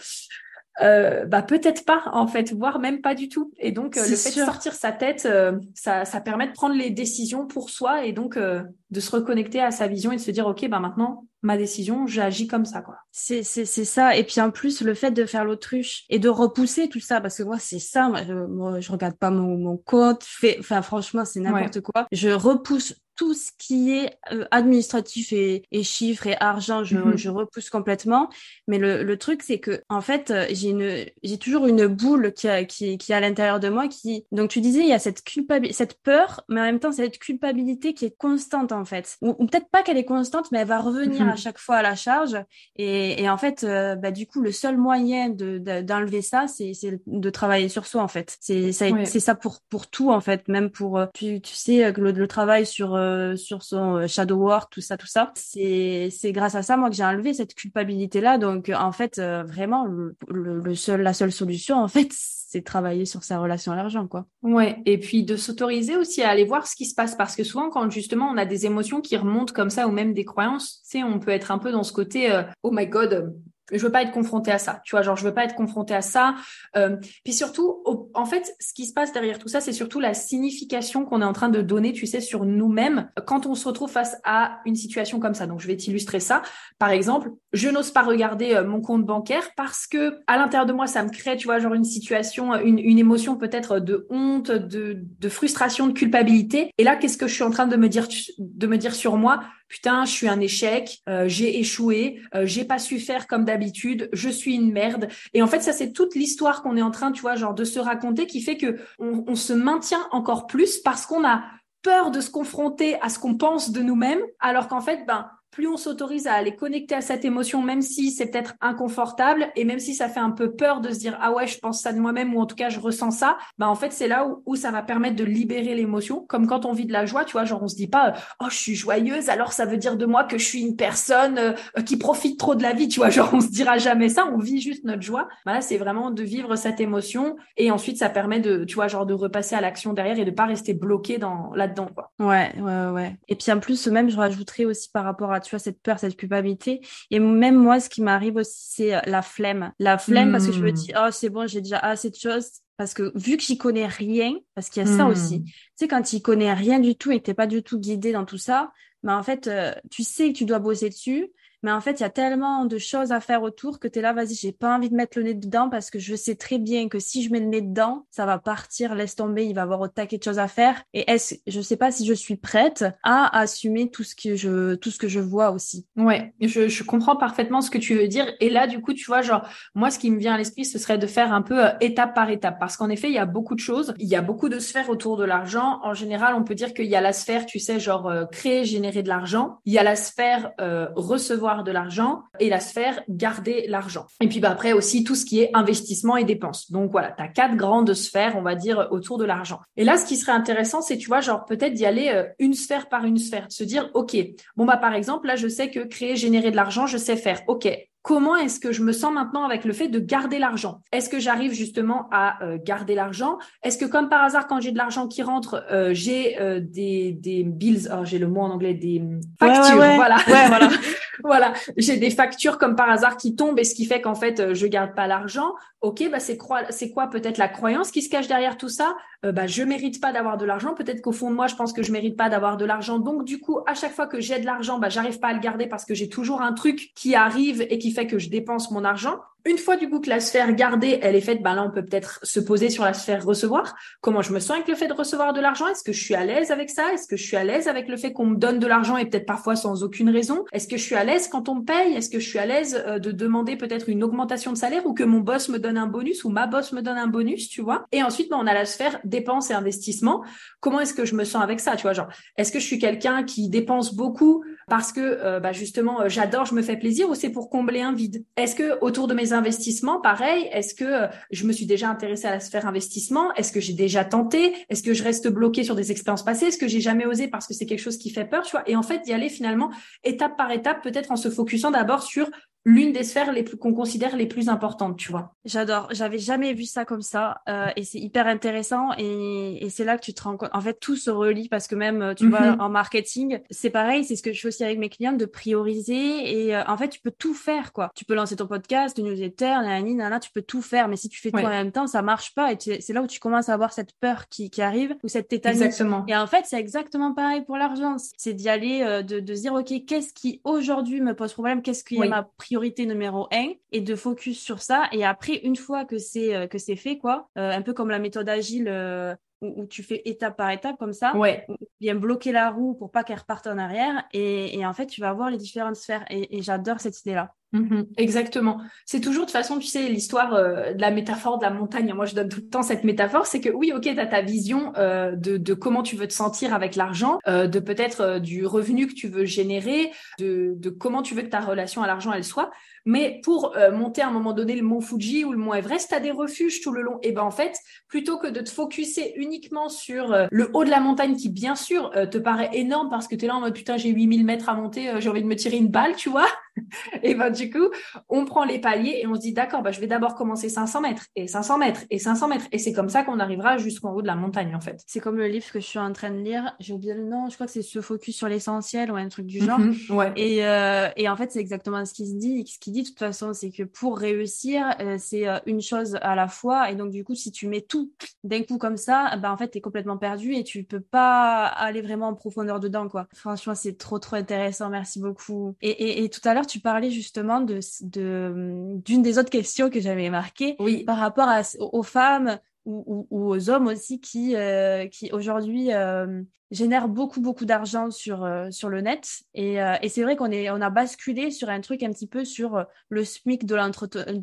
Euh, bah peut-être pas en fait, voire même pas du tout. Et donc euh, le fait sûr. de sortir sa tête, euh, ça, ça permet de prendre les décisions pour soi et donc de se reconnecter à sa vision et de se dire ok bah maintenant ma décision, j'agis comme ça quoi. C'est, c'est, c'est ça. Et puis en plus, le fait de faire l'autruche et de repousser tout ça, parce que moi, c'est ça. Moi, je, moi, je regarde pas mon, mon compte. Enfin, franchement, c'est n'importe quoi. Je repousse tout ce qui est euh, administratif et, et chiffres et argent, je, Mhm. je repousse complètement. Mais le, le truc, c'est que en fait, euh, j'ai une, j'ai toujours une boule qui, a, qui, qui est à l'intérieur de moi. Qui, donc tu disais, il y a cette culpabilité, cette peur, mais en même temps, cette culpabilité qui est constante en fait. Ou, ou peut-être pas qu'elle est constante, mais elle va revenir. À chaque fois à la charge. Et, et en fait, euh, bah, du coup, le seul moyen de, de- d'enlever ça, c'est, de travailler sur soi en fait. C'est ça, Ouais. ça pour pour tout en fait, même pour euh, tu, tu sais euh, le, le travail sur euh, sur son shadow work, tout ça, tout ça. C'est grâce à ça moi que j'ai enlevé cette culpabilité là. Donc en fait, euh, vraiment, le, le, le seul la seule solution en fait, c'est travailler sur sa relation à l'argent, quoi. Ouais. Et puis de s'autoriser aussi à aller voir ce qui se passe parce que souvent, quand justement on a des émotions qui remontent comme ça ou même des croyances, tu sais, on peut être un peu dans ce côté, euh, oh my god, je veux pas être confrontée à ça, tu vois, genre je veux pas être confrontée à ça. Euh, puis surtout, en fait, ce qui se passe derrière tout ça, c'est surtout la signification qu'on est en train de donner, tu sais, sur nous-mêmes quand on se retrouve face à une situation comme ça. Donc je vais t'illustrer ça. Par exemple, je n'ose pas regarder euh, mon compte bancaire parce que à l'intérieur de moi, ça me crée, tu vois, genre une situation, une, une émotion peut-être de honte, de, de frustration, de culpabilité. Et là, qu'est-ce que je suis en train de me dire, de me dire sur moi? Putain, je suis un échec, euh, j'ai échoué, euh, j'ai pas su faire comme d'habitude, je suis une merde. Et en fait, ça c'est toute l'histoire qu'on est en train, tu vois, genre de se raconter, qui fait que on, on se maintient encore plus parce qu'on a peur de se confronter à ce qu'on pense de nous-mêmes, alors qu'en fait, ben plus on s'autorise à aller connecter à cette émotion, même si c'est peut-être inconfortable et même si ça fait un peu peur de se dire ah ouais je pense ça de moi-même ou en tout cas je ressens ça, bah en fait c'est là où, où, ça va permettre de libérer l'émotion. Comme quand on vit de la joie, tu vois, genre on se dit pas oh je suis joyeuse alors ça veut dire de moi que je suis une personne euh, qui profite trop de la vie, tu vois, genre on se dira jamais ça, on vit juste notre joie. Bah là c'est vraiment de vivre cette émotion et ensuite ça permet de tu vois genre de repasser à l'action derrière et de pas rester bloqué dans là-dedans quoi. Ouais ouais ouais. Et puis en plus même je rajouterais aussi par rapport à tu vois, cette peur, cette culpabilité. Et même moi, ce qui m'arrive aussi, c'est euh, la flemme. La flemme parce que je me hmm. dis, oh, c'est bon, j'ai déjà assez de choses. Parce que vu que j'y connais rien, parce qu'il y a ça aussi, hmm. tu sais, quand tu connais rien du tout et que t'es pas du tout guidé dans tout ça, mais en fait, euh, tu sais que tu dois bosser dessus, mais en fait, il y a tellement de choses à faire autour que tu es là, vas-y, j'ai pas envie de mettre le nez dedans parce que je sais très bien que si je mets le nez dedans, ça va partir, laisse tomber, il va y avoir au taquet de choses à faire. Et est-ce, je sais pas si je suis prête à assumer tout ce que je, tout ce que je vois aussi. Ouais, je, comprends parfaitement ce que tu veux dire. Et là, du coup, tu vois, genre, moi, ce qui me vient à l'esprit, ce serait de faire un peu euh, étape par étape. Parce qu'en effet, il y a beaucoup de choses. Il y a beaucoup de sphères autour de l'argent. En général, on peut dire qu'il y a la sphère, tu sais, genre, euh, créer, générer de l'argent. Il y a la sphère euh, recevoir de l'argent et la sphère garder l'argent. Et puis bah, après aussi tout ce qui est investissement et dépenses. Donc voilà, tu as quatre grandes sphères, on va dire, autour de l'argent. Et là, ce qui serait intéressant, c'est, tu vois, genre peut-être d'y aller euh, une sphère par une sphère, de se dire, OK, bon bah par exemple, là, je sais que créer, générer de l'argent, je sais faire. OK, comment est-ce que je me sens maintenant avec le fait de garder l'argent? Est-ce que j'arrive justement à euh, garder l'argent? Est-ce que comme par hasard, quand j'ai de l'argent qui rentre, euh, j'ai euh, des, des bills, oh, j'ai le mot en anglais, des factures, voilà, voilà, voilà, j'ai des factures comme par hasard qui tombent et ce qui fait qu'en fait, je garde pas l'argent. Ok, bah c'est quoi, c'est quoi peut-être la croyance qui se cache derrière tout ça? Bah je mérite pas d'avoir de l'argent. Peut-être qu'au fond de moi, je pense que je mérite pas d'avoir de l'argent. Donc du coup, à chaque fois que j'ai de l'argent, bah j'arrive pas à le garder parce que j'ai toujours un truc qui arrive et qui fait que je dépense mon argent. Une fois du coup que la sphère gardée, elle est faite, ben là on peut peut-être se poser sur la sphère recevoir. Comment je me sens avec le fait de recevoir de l'argent? Est-ce que je suis à l'aise avec ça? Est-ce que je suis à l'aise avec le fait qu'on me donne de l'argent et peut-être parfois sans aucune raison? Est-ce que je suis à l'aise quand on me paye? Est-ce que je suis à l'aise euh, de demander peut-être une augmentation de salaire ou que mon boss me donne un bonus ou ma boss me donne un bonus, tu vois? Et ensuite, ben, on a la sphère dépenses et investissement. Comment est-ce que je me sens avec ça Tu vois, genre, est-ce que je suis quelqu'un qui dépense beaucoup parce que euh, bah, justement euh, j'adore, je me fais plaisir ou c'est pour combler un vide? Est-ce que autour de mes investissements, pareil, est-ce que euh, je me suis déjà intéressée à la sphère investissement? Est-ce que j'ai déjà tenté? Est-ce que je reste bloquée sur des expériences passées? Est-ce que j'ai jamais osé parce que c'est quelque chose qui fait peur, tu vois? Et en fait, d'y aller finalement étape par étape, peut-être en se focusant d'abord sur l'une des sphères les plus qu'on considère les plus importantes, tu vois. J'adore. J'avais jamais vu ça comme ça euh, et c'est hyper intéressant et, et c'est là que tu te rends compte. En fait, tout se relie parce que même tu vois mhm. en marketing, c'est pareil. C'est ce que je fais aussi avec mes clients de prioriser et euh, en fait tu peux tout faire quoi. Tu peux lancer ton podcast, une newsletter, nanani, nanana, tu peux tout faire. Mais si tu fais tout en même temps, ça marche pas et c'est là où tu commences à avoir cette peur qui, qui arrive ou cette tétanie. Exactement. Et en fait, c'est exactement pareil pour l'argent. C'est d'y aller, euh, de, de se dire ok, qu'est-ce qui aujourd'hui me pose problème, qu'est-ce qui est ma priorité numéro un et de focus sur ça. Et après, une fois que c'est euh, que c'est fait, quoi, euh, un peu comme la méthode agile euh, où, tu fais étape par étape comme ça, ouais. bien bloquer la roue pour pas qu'elle reparte en arrière. Et, et, en fait, tu vas voir les différentes sphères. Et, et j'adore cette idée-là. Mhm, exactement. C'est toujours de façon, tu sais, l'histoire de la métaphore de la montagne. Moi, je donne tout le temps cette métaphore. C'est que oui, ok, tu as ta vision euh, de, de, comment tu veux te sentir avec l'argent, euh, de peut-être du revenu que tu veux générer, de, de, comment tu veux que ta relation à l'argent, elle soit. Mais pour euh, monter à un moment donné le mont Fuji ou le mont Everest, tu as des refuges tout le long. Et ben en fait, plutôt que de te focuser uniquement sur euh, le haut de la montagne qui, bien sûr, euh, te paraît énorme parce que tu es là en mode putain, j'ai 8000 mètres à monter, j'ai envie de me tirer une balle, tu vois. et ben du coup, on prend les paliers et on se dit d'accord, bah, je vais d'abord commencer 500 mètres et 500 mètres et 500 mètres et c'est comme ça qu'on arrivera jusqu'en haut de la montagne en fait. C'est comme le livre que je suis en train de lire. J'ai oublié le nom. Je crois que c'est se focus sur l'essentiel ou un truc du genre. Mhm, ouais. Et, euh, et en fait, c'est exactement ce qui se dit. Ce qu'il dit de toute façon, c'est que pour réussir, euh, c'est euh, une chose à la fois. Et donc du coup, si tu mets tout d'un coup comme ça, ben en fait, t'es complètement perdu et tu peux pas aller vraiment en profondeur dedans quoi. Franchement, c'est trop trop intéressant. Merci beaucoup. Et, et, et tout à l'heure, tu parlais justement de d'une des autres questions que j'avais marquées oui. par rapport à, aux femmes ou, ou, aux hommes aussi qui, euh, qui aujourd'hui euh, génèrent beaucoup, beaucoup d'argent sur, euh, sur le net. Et, euh, et c'est vrai qu'on est, on a basculé sur un truc un petit peu sur le SMIC de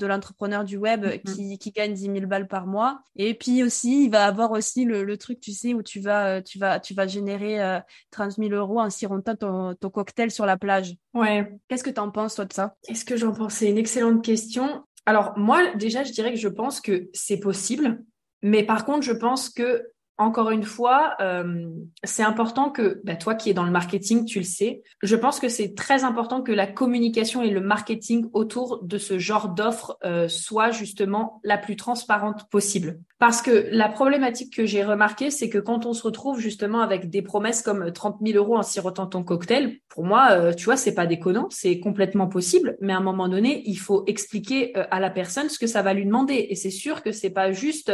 l'entrepreneur du web mm -hmm. qui, qui gagne 10 000 balles par mois. Et puis aussi, il va avoir aussi le, le truc, tu sais, où tu vas, tu vas, tu vas générer 30 000 euros en sirotant ton, ton cocktail sur la plage. Ouais. Qu'est-ce que tu en penses, toi, de ça? Qu'est-ce que j'en pense C'est une excellente question. Alors, moi, déjà, je dirais que je pense que c'est possible. Mais par contre, je pense que encore une fois, euh, c'est important que bah, toi qui es dans le marketing, tu le sais. Je pense que c'est très important que la communication et le marketing autour de ce genre d'offre euh, soit justement la plus transparente possible. Parce que la problématique que j'ai remarquée, c'est que quand on se retrouve justement avec des promesses comme 30 000 euros en sirotant ton cocktail, pour moi, euh, tu vois, c'est pas déconnant, c'est complètement possible. Mais à un moment donné, il faut expliquer euh, à la personne ce que ça va lui demander. Et c'est sûr que c'est pas juste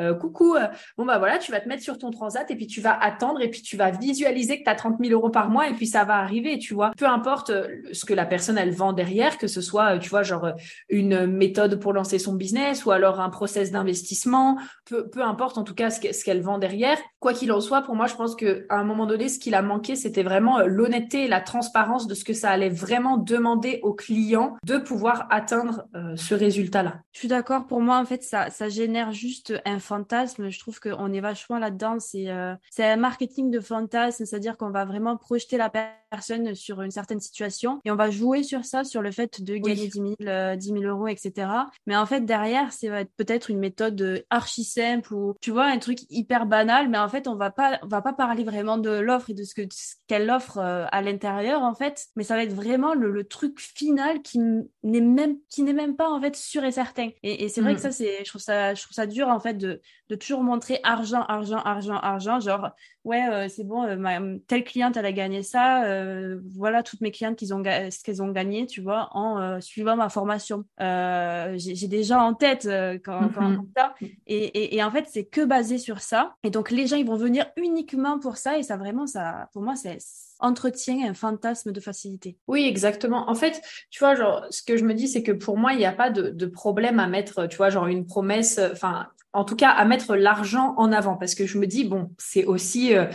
euh, coucou, euh, bon bah voilà, tu vas te mettre sur ton transat et puis tu vas attendre et puis tu vas visualiser que tu as 30 000 euros par mois et puis ça va arriver, tu vois. Peu importe euh, ce que la personne elle vend derrière, que ce soit, tu vois, genre une méthode pour lancer son business ou alors un process d'investissement, peu, peu importe en tout cas ce qu'elle vend derrière. Quoi qu'il en soit, pour moi, je pense que à un moment donné, ce qu'il a manqué, c'était vraiment l'honnêteté et la transparence de ce que ça allait vraiment demander aux clients de pouvoir atteindre euh, ce résultat-là. Je suis d'accord. Pour moi, en fait, ça, ça génère juste un fantasme. Je trouve qu'on est vachement là-dedans. C'est euh, c'est un marketing de fantasme, c'est-à-dire qu'on va vraiment projeter la personne sur une certaine situation et on va jouer sur ça, sur le fait de gagner oui. 10 000, euh, 10 000 euros, etc. Mais en fait, derrière, c'est peut-être une méthode archi simple ou tu vois un truc hyper banal, mais en fait, on va pas on va pas parler vraiment de l'offre et de ce que ce qu'elle offre euh, à l'intérieur en fait, mais ça va être vraiment le, le truc final qui n'est même qui n'est même pas en fait sûr et certain. Et, et c'est vrai mmh. que ça c'est je trouve ça je trouve ça dur en fait de de toujours montrer argent, argent, argent, argent, genre ouais euh, c'est bon, euh, ma, telle cliente elle a gagné ça, euh, voilà toutes mes clientes qu'ils ont ce qu'elles ont gagné, tu vois, en suivant ma formation. J'ai déjà en tête quand, mm -hmm. quand ça, et, et, et en fait c'est que basé sur ça, et donc les gens ils vont venir uniquement pour ça, et ça vraiment ça, pour moi c'est entretient un fantasme de facilité. Oui, exactement. En fait, tu vois, genre, ce que je me dis, c'est que pour moi, il n'y a pas de, de, problème à mettre, tu vois, genre une promesse, enfin, en tout cas, à mettre l'argent en avant, parce que je me dis, bon, c'est aussi, euh,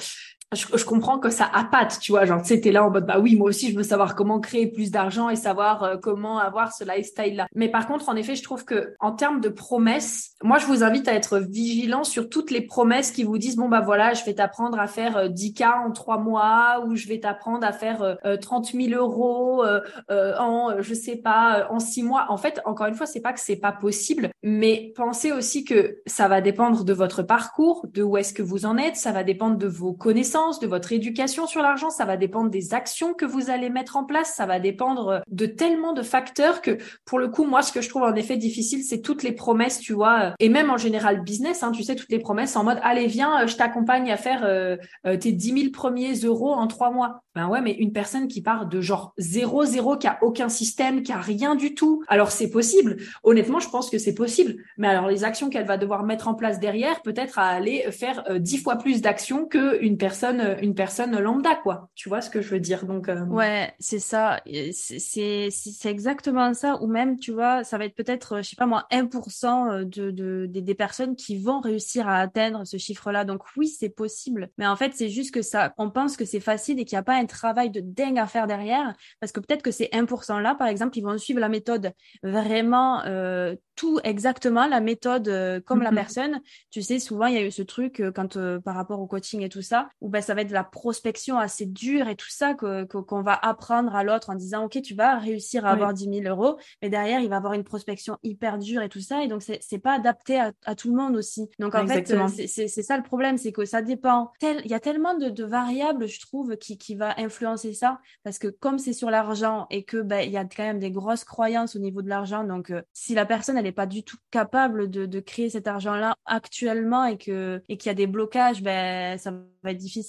je, je, comprends que ça appâte, tu vois, genre, tu sais, t'es là en mode, bah oui, moi aussi, je veux savoir comment créer plus d'argent et savoir euh, comment avoir ce lifestyle-là. Mais par contre, en effet, je trouve que en termes de promesses, moi, je vous invite à être vigilant sur toutes les promesses qui vous disent, bon, bah voilà, je vais t'apprendre à faire euh, 10K en trois mois ou je vais t'apprendre à faire euh, 30 000 euros euh, en, je sais pas, en six mois. En fait, encore une fois, c'est pas que c'est pas possible, mais pensez aussi que ça va dépendre de votre parcours, de où est-ce que vous en êtes, ça va dépendre de vos connaissances, de votre éducation sur l'argent, ça va dépendre des actions que vous allez mettre en place, ça va dépendre de tellement de facteurs que, pour le coup, moi, ce que je trouve en effet difficile, c'est toutes les promesses, tu vois, et même en général business, hein, tu sais, toutes les promesses en mode, allez, viens, je t'accompagne à faire euh, tes 10 000 premiers euros en trois mois. Ben ouais, mais une personne qui part de genre zéro, zéro, qui a aucun système, qui a rien du tout. Alors c'est possible. Honnêtement, je pense que c'est possible. Mais alors les actions qu'elle va devoir mettre en place derrière, peut-être à aller faire dix euh, fois plus d'actions qu'une personne, une personne lambda, quoi. Tu vois ce que je veux dire? Donc euh... ouais, c'est ça. C'est c'est exactement ça. Ou même, tu vois, ça va être peut-être, je sais pas moi, 1% de, de, de des personnes qui vont réussir à atteindre ce chiffre-là. Donc oui, c'est possible. Mais en fait, c'est juste que ça, on pense que c'est facile et qu'il n'y a pas un travail de dingue à faire derrière, parce que peut-être que ces 1% là, par exemple, ils vont suivre la méthode vraiment euh, tout exactement, la méthode euh, comme mm -hmm. la personne. Tu sais, souvent il y a eu ce truc euh, quand par rapport au coaching et tout ça, où ben, ça va être de la prospection assez dure et tout ça que qu'on va apprendre à l'autre en disant ok tu vas réussir à avoir 10 000 euros, mais derrière il va avoir une prospection hyper dure et tout ça et donc c'est pas adapté à, à, tout le monde aussi. Donc en fait c'est ça le problème, c'est que ça dépend. il y a tellement de, de variables je trouve qui qui va influencer ça parce que comme c'est sur l'argent et que ben il y a quand même des grosses croyances au niveau de l'argent donc euh, si la personne elle est pas du tout capable de, de créer cet argent là actuellement et que et qu'il y a des blocages ben ça va être difficile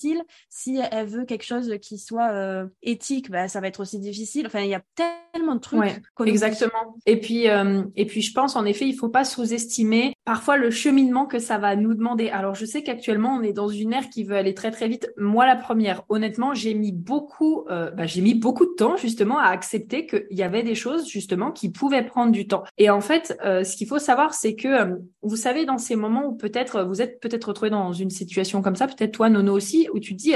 si elle veut quelque chose qui soit euh, éthique ben ça va être aussi difficile. Enfin il y a tellement de trucs ouais, exactement. Et puis euh, et puis je pense en effet il faut pas sous-estimer parfois le cheminement que ça va nous demander. Alors je sais qu'actuellement on est dans une ère qui veut aller très très vite. Moi la première. Honnêtement j'ai mis beaucoup ben, j'ai mis beaucoup de temps justement à accepter qu'il y avait des choses justement qui pouvaient prendre du temps. Et en fait ce qu'il faut savoir c'est que vous savez dans ces moments où peut-être vous êtes peut-être retrouvé dans une situation comme ça, peut-être toi Nono aussi, où tu te dis,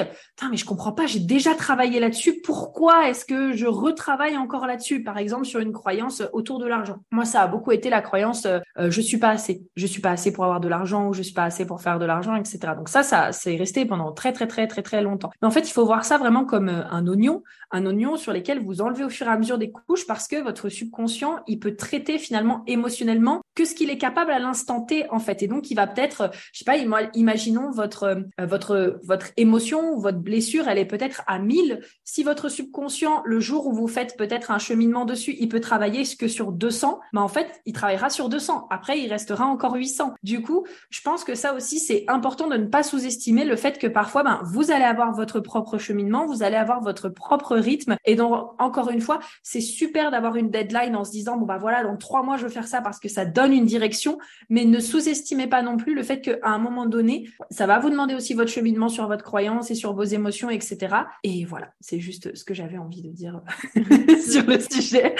mais je comprends pas, j'ai déjà travaillé là-dessus, pourquoi est-ce que je retravaille encore là-dessus Par exemple, sur une croyance autour de l'argent? Moi, ça a beaucoup été la croyance, euh, je suis pas assez, je suis pas assez pour avoir de l'argent ou je suis pas assez pour faire de l'argent, etc. Donc ça, ça c'est resté pendant très très très très très longtemps. Mais en fait, il faut voir ça vraiment comme euh, un oignon, un oignon sur lequel vous enlevez au fur et à mesure des couches parce que votre subconscient, il peut traiter finalement émotionnellement que ce qu'il est capable à l'instant T en fait. Et donc, il va peut-être, je sais pas, imaginons votre euh, votre votre émotion votre blessure, elle est peut-être à 1000. Si votre subconscient, le jour où vous faites peut-être un cheminement dessus, il peut travailler que sur 200, mais en fait, il travaillera sur 200. Après, il restera encore 800. Du coup, je pense que ça aussi, c'est important de ne pas sous-estimer le fait que parfois, ben, vous allez avoir votre propre cheminement, vous allez avoir votre propre rythme. Et donc, encore une fois, c'est super d'avoir une deadline en se disant, bon, bah voilà, dans trois mois, je veux faire ça parce que ça donne une direction, mais ne sous-estimez pas non plus le fait qu'à un moment donné, ça va vous demander aussi votre cheminement sur votre croyance et sur vos émotions, etc. Et voilà, c'est juste ce que j'avais envie de dire sur le sujet.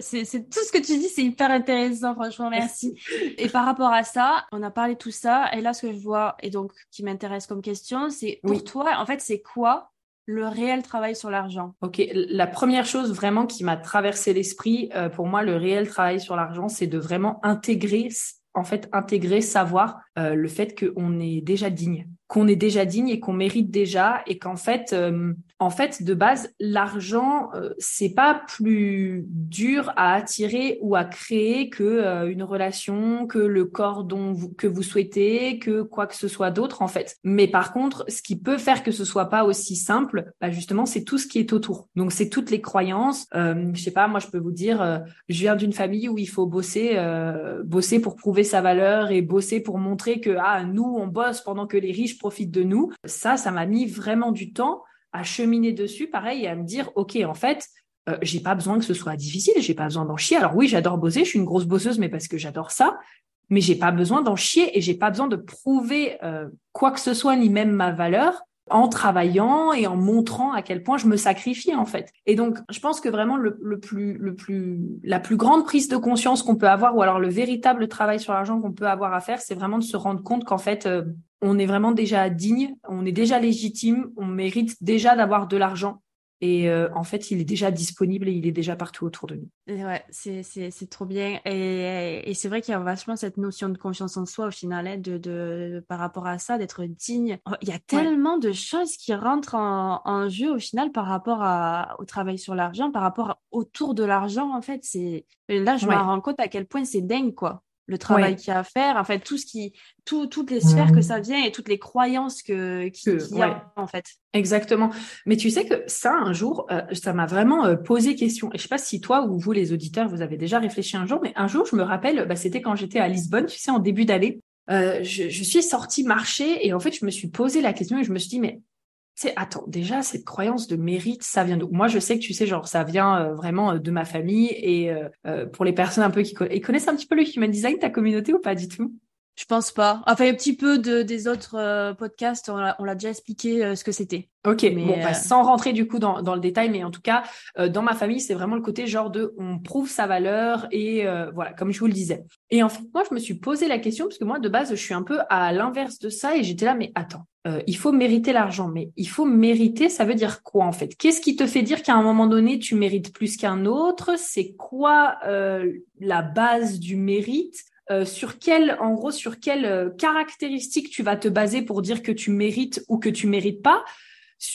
c'est tout ce que tu dis, c'est hyper intéressant, franchement, merci. Et par rapport à ça, on a parlé de tout ça, et là, ce que je vois, et donc qui m'intéresse comme question, c'est pour toi, en fait, c'est quoi le réel travail sur l'argent? Ok, la première chose vraiment qui m'a traversé l'esprit, euh, pour moi, le réel travail sur l'argent, c'est de vraiment intégrer en fait intégrer, savoir euh, le fait qu'on est déjà digne, qu'on est déjà digne et qu'on mérite déjà et qu'en fait, euh, en fait, de base, l'argent euh, c'est pas plus dur à attirer ou à créer que une relation, que le corps dont vous, que vous souhaitez, que quoi que ce soit d'autre en fait. Mais par contre, ce qui peut faire que ce soit pas aussi simple, bah, justement, c'est tout ce qui est autour. Donc c'est toutes les croyances. je sais pas, moi je peux vous dire, je viens d'une famille où il faut bosser, bosser pour prouver sa valeur et bosser pour montrer que ah nous on bosse pendant que les riches profitent de nous. Ça, ça m'a mis vraiment du temps à cheminer dessus, pareil, et à me dire ok en fait euh, j'ai pas besoin que ce soit difficile, j'ai pas besoin d'en chier. Alors oui, j'adore bosser, je suis une grosse bosseuse, mais parce que j'adore ça. Mais j'ai pas besoin d'en chier et j'ai pas besoin de prouver euh, quoi que ce soit ni même ma valeur en travaillant et en montrant à quel point je me sacrifie en fait. Et donc, je pense que vraiment le, plus, le plus, la plus grande prise de conscience qu'on peut avoir, ou alors le véritable travail sur l'argent qu'on peut avoir à faire, c'est vraiment de se rendre compte qu'en fait, euh, on est vraiment déjà digne, on est déjà légitime, on mérite déjà d'avoir de l'argent et euh, en fait, il est déjà disponible et il est déjà partout autour de nous. Ouais, c'est, c'est, c'est trop bien. Et, et c'est vrai qu'il y a vachement cette notion de confiance en soi au final, hein, de, de, par rapport à ça, d'être digne. Oh, il y a tellement de choses qui rentrent en, en, jeu au final par rapport à, au travail sur l'argent, par rapport autour de l'argent. En fait, c'est là, je me rends compte à quel point c'est dingue, quoi le travail qu'il y a à faire, en fait, tout ce qui, tout, toutes les sphères que mmh. ça vient et toutes les croyances que, qu'il y a, en fait. Exactement. Mais tu sais que ça, un jour, euh, ça m'a vraiment euh, posé question. Et je sais pas si toi ou vous, les auditeurs, vous avez déjà réfléchi un jour, mais un jour, je me rappelle, bah, c'était quand j'étais à Lisbonne, tu sais, en début d'année. Euh, je, je, suis sortie marcher et en fait, je me suis posé la question et je me suis dit, mais c'est attends, déjà, cette croyance de mérite, ça vient d'où? Moi, je sais que tu sais, genre, ça vient euh, vraiment euh, de ma famille et euh, pour les personnes un peu qui connaissent un petit peu le human design, ta communauté ou pas du tout? Je pense pas. Enfin, un petit peu de, des autres podcasts, on l'a déjà expliqué ce que c'était. Ok, mais bon, bah, sans rentrer du coup dans, dans, le détail, mais en tout cas, dans ma famille, c'est vraiment le côté genre de on prouve sa valeur et voilà, comme je vous le disais. Et en fait, moi, je me suis posé la question parce que moi, de base, je suis un peu à l'inverse de ça et j'étais là, mais attends, euh, il faut mériter l'argent. Mais il faut mériter, ça veut dire quoi en fait? Qu'est-ce qui te fait dire qu'à un moment donné, tu mérites plus qu'un autre? C'est quoi euh, la base du mérite? Euh, sur quelle, en gros, sur quelle euh, caractéristique tu vas te baser pour dire que tu mérites ou que tu mérites pas?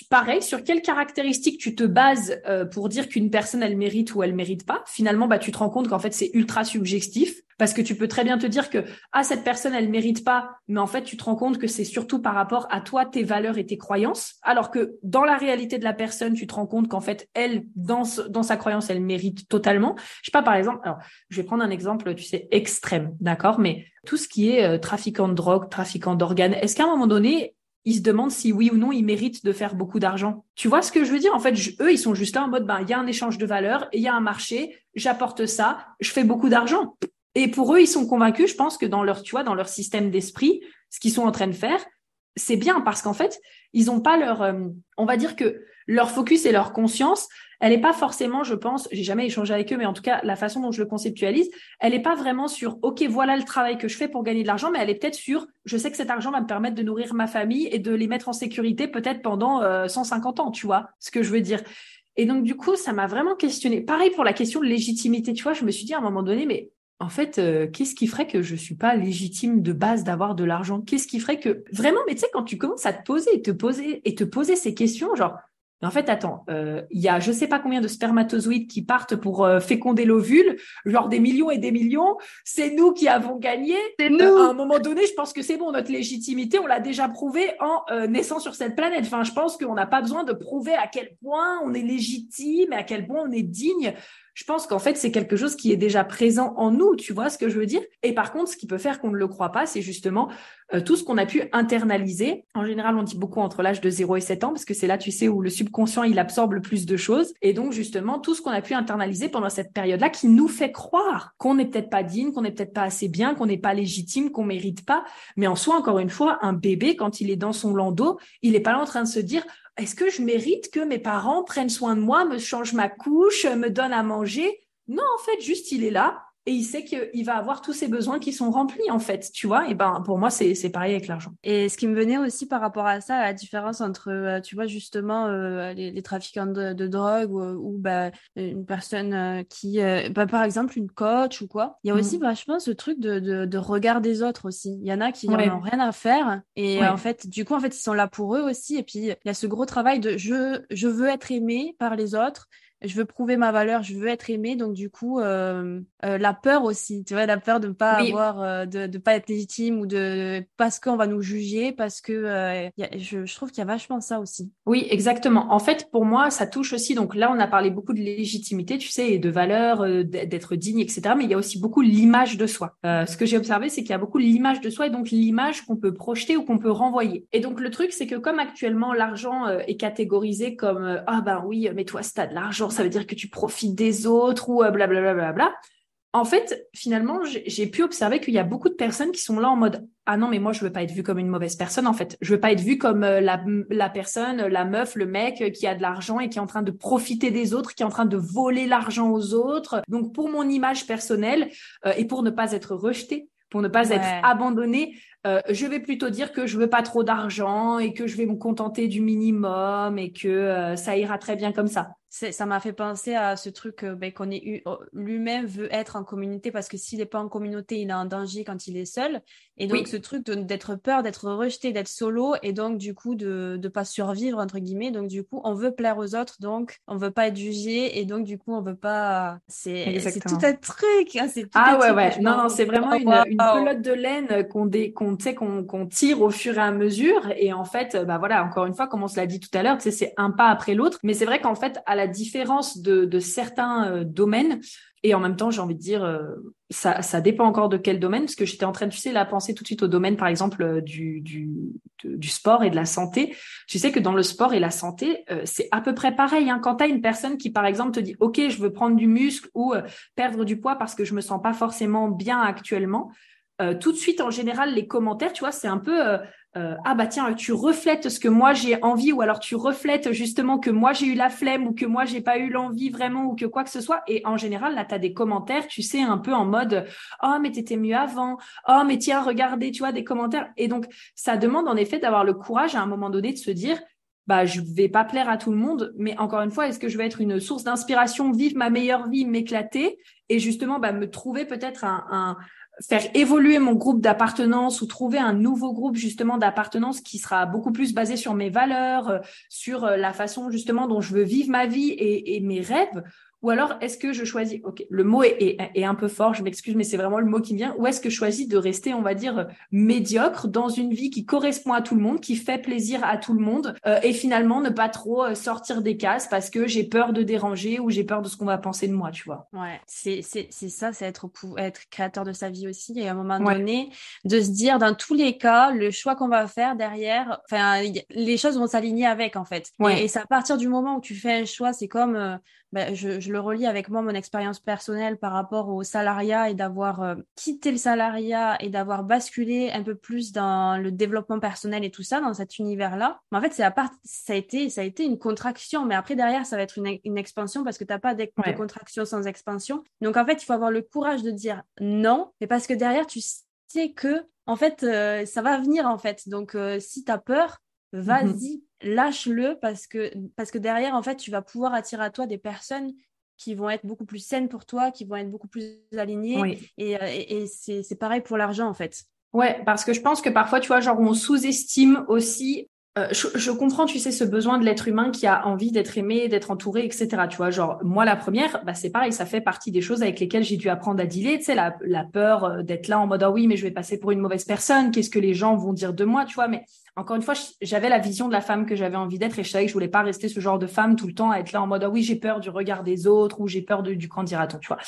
Pareil, sur quelles caractéristiques tu te bases euh, pour dire qu'une personne elle mérite ou elle mérite pas. Finalement, bah tu te rends compte qu'en fait c'est ultra subjectif parce que tu peux très bien te dire que ah cette personne elle mérite pas, mais en fait tu te rends compte que c'est surtout par rapport à toi, tes valeurs et tes croyances, alors que dans la réalité de la personne, tu te rends compte qu'en fait elle dans dans sa croyance elle mérite totalement. Je sais pas par exemple, alors je vais prendre un exemple, tu sais extrême, d'accord, mais tout ce qui est euh, trafiquant de drogue, trafiquant d'organes, est-ce qu'à un moment donné ils se demandent si oui ou non ils méritent de faire beaucoup d'argent. Tu vois ce que je veux dire? En fait, eux, ils sont juste là en mode, ben, il y a un échange de valeurs, il y a un marché, j'apporte ça, je fais beaucoup d'argent. Et pour eux, ils sont convaincus, je pense que dans leur, tu vois, dans leur système d'esprit, ce qu'ils sont en train de faire, c'est bien parce qu'en fait, ils n'ont pas leur, euh, on va dire que leur focus et leur conscience, elle n'est pas forcément, je pense, j'ai jamais échangé avec eux, mais en tout cas, la façon dont je le conceptualise, elle n'est pas vraiment sur, OK, voilà le travail que je fais pour gagner de l'argent, mais elle est peut-être sur, je sais que cet argent va me permettre de nourrir ma famille et de les mettre en sécurité peut-être pendant 150 euh, ans, tu vois, ce que je veux dire. Et donc, du coup, ça m'a vraiment questionné. Pareil pour la question de légitimité, tu vois, je me suis dit à un moment donné, mais en fait, euh, qu'est-ce qui ferait que je suis pas légitime de base d'avoir de l'argent? Qu'est-ce qui ferait que vraiment, mais tu sais, quand tu commences à te poser et te poser et te poser ces questions, genre en fait, attends, euh, il y a je sais pas combien de spermatozoïdes qui partent pour euh, féconder l'ovule, genre des millions et des millions. C'est nous qui avons gagné. C'est nous. à un moment donné, je pense que c'est bon, notre légitimité, on l'a déjà prouvé en euh, naissant sur cette planète. Enfin, je pense qu'on n'a pas besoin de prouver à quel point on est légitime et à quel point on est digne je pense qu'en fait, c'est quelque chose qui est déjà présent en nous, tu vois ce que je veux dire? Et par contre, ce qui peut faire qu'on ne le croit pas, c'est justement euh, tout ce qu'on a pu internaliser. En général, on dit beaucoup entre l'âge de 0 et 7 ans, parce que c'est là, tu sais, où le subconscient, il absorbe le plus de choses. Et donc, justement, tout ce qu'on a pu internaliser pendant cette période-là qui nous fait croire qu'on n'est peut-être pas digne, qu'on n'est peut-être pas assez bien, qu'on n'est pas légitime, qu'on mérite pas. Mais en soi, encore une fois, un bébé, quand il est dans son landau, il n'est pas là en train de se dire est-ce que je mérite que mes parents prennent soin de moi, me changent ma couche, me donnent à manger? Non, en fait, juste il est là et il sait qu'il va avoir tous ses besoins qui sont remplis en fait, tu vois. Et ben pour moi c'est c'est pareil avec l'argent. Et ce qui me venait aussi par rapport à ça, la différence entre euh, tu vois justement euh, les, trafiquants de, drogue ou, bah, une personne euh, qui bah, par exemple une coach ou quoi. Il y a aussi mm. vachement ce truc de, de, regard des autres aussi. Il y en a qui n'ont rien à faire et en fait du coup en fait ils sont là pour eux aussi et puis il y a ce gros travail de je je veux être aimé par les autres je veux prouver ma valeur, je veux être aimé. Donc du coup, euh, euh, la peur aussi, tu vois, la peur de ne pas avoir, euh, de ne pas être légitime ou de parce qu'on va nous juger, parce que je, je, trouve qu'il y a vachement ça aussi. Oui, exactement. En fait, pour moi, ça touche aussi. Donc là, on a parlé beaucoup de légitimité, tu sais, et de valeur, d'être digne, etc. Mais il y a aussi beaucoup l'image de soi. ce que j'ai observé, c'est qu'il y a beaucoup l'image de soi et donc l'image qu'on peut projeter ou qu'on peut renvoyer. Et donc le truc, c'est que comme actuellement l'argent est catégorisé comme ah ben oui, mais toi, as de l'argent ça veut dire que tu profites des autres ou blablabla. Bla, bla, bla, en fait, finalement, j'ai pu observer qu'il y a beaucoup de personnes qui sont là en mode ah non mais moi je veux pas être vue comme une mauvaise personne en fait. Je veux pas être vue comme euh, la, la personne, la meuf, le mec qui a de l'argent et qui est en train de profiter des autres, qui est en train de voler l'argent aux autres. Donc pour mon image personnelle euh, et pour ne pas être rejetée, pour ne pas être abandonnée, euh, je vais plutôt dire que je veux pas trop d'argent et que je vais me contenter du minimum et que ça ira très bien comme ça ça m'a fait penser à ce truc euh, ben, qu'on est oh, l'humain veut être en communauté parce que s'il n'est pas en communauté, il est en danger quand il est seul. Et donc ce truc d'être peur, d'être rejeté, d'être solo et donc du coup de ne pas survivre entre guillemets. Donc du coup on veut plaire aux autres, donc on veut pas être jugé et donc du coup on veut pas. C'est tout un truc. Hein, tout ah ouais ouais. Non non c'est vraiment une, une, pelote de laine qu'on qu'on qu'on tire au fur et à mesure et en fait bah voilà encore une fois comme on se l'a dit tout à l'heure, c'est un pas après l'autre. Mais c'est vrai qu'en fait à la différence de, certains euh, domaines. Et en même temps, j'ai envie de dire, euh, ça, dépend encore de quel domaine, parce que j'étais en train, tu sais, là, penser tout de suite au domaine, par exemple, euh, du, du, du sport et de la santé. Tu sais que dans le sport et la santé, c'est à peu près pareil. Hein. Quand tu as une personne qui, par exemple, te dit, OK, je veux prendre du muscle ou perdre du poids parce que je me sens pas forcément bien actuellement, tout de suite, en général, les commentaires, tu vois, c'est un peu euh, ah bah tiens, tu reflètes ce que moi j'ai envie, ou alors tu reflètes justement que moi j'ai eu la flemme ou que moi j'ai pas eu l'envie vraiment ou que quoi que ce soit. Et en général, là, tu as des commentaires, tu sais, un peu en mode Oh, mais t'étais mieux avant, oh, mais tiens, regardez, tu vois, des commentaires. Et donc, ça demande en effet d'avoir le courage à un moment donné de se dire bah je vais pas plaire à tout le monde, mais encore une fois, est-ce que je vais être une source d'inspiration, vivre ma meilleure vie, m'éclater et justement bah, me trouver peut-être un, faire évoluer mon groupe d'appartenance ou trouver un nouveau groupe justement d'appartenance qui sera beaucoup plus basé sur mes valeurs, euh, sur euh, la façon justement dont je veux vivre ma vie et, et mes rêves ou alors, est-ce que je choisis, ok, le mot est, est, un peu fort, je m'excuse, mais c'est vraiment le mot qui me vient, ou est-ce que je choisis de rester, on va dire, médiocre dans une vie qui correspond à tout le monde, qui fait plaisir à tout le monde, euh, et finalement ne pas trop euh, sortir des cases parce que j'ai peur de déranger ou j'ai peur de ce qu'on va penser de moi, tu vois. Ouais, c'est, ça, c'est être, être créateur de sa vie aussi, et à un moment donné, de se dire, dans tous les cas, le choix qu'on va faire derrière, enfin, les choses vont s'aligner avec, en fait. Ouais. Et, c'est à partir du moment où tu fais un choix, c'est comme, euh, ben, je, je, le relis avec moi, mon expérience personnelle par rapport au salariat et d'avoir euh, quitté le salariat et d'avoir basculé un peu plus dans le développement personnel et tout ça, dans cet univers-là. Mais en fait, c'est à part, ça a été, ça a été une contraction, mais après derrière, ça va être une, une expansion parce que t'as pas de, contraction sans expansion. Donc en fait, il faut avoir le courage de dire non, mais parce que derrière, tu sais que en fait, euh, ça va venir en fait. Donc euh, si tu as peur, mm-hmm. vas-y, lâche-le parce que, parce que derrière, en fait, tu vas pouvoir attirer à toi des personnes qui vont être beaucoup plus saines pour toi, qui vont être beaucoup plus alignées. Et, euh, et, et c'est pareil pour l'argent, en fait. Ouais, parce que je pense que parfois, tu vois, genre, on sous-estime aussi euh, je, comprends, tu sais, ce besoin de l'être humain qui a envie d'être aimé, d'être entouré, etc. Tu vois, genre moi la première, bah c'est pareil, ça fait partie des choses avec lesquelles j'ai dû apprendre à dealer. Tu sais, la, peur euh, d'être là en mode ah oui, mais je vais passer pour une mauvaise personne. Qu'est-ce que les gens vont dire de moi, tu vois Mais encore une fois, j'avais la vision de la femme que j'avais envie d'être et je savais que je voulais pas rester ce genre de femme tout le temps à être là en mode ah oui, j'ai peur du regard des autres ou j'ai peur du candidat, tu vois.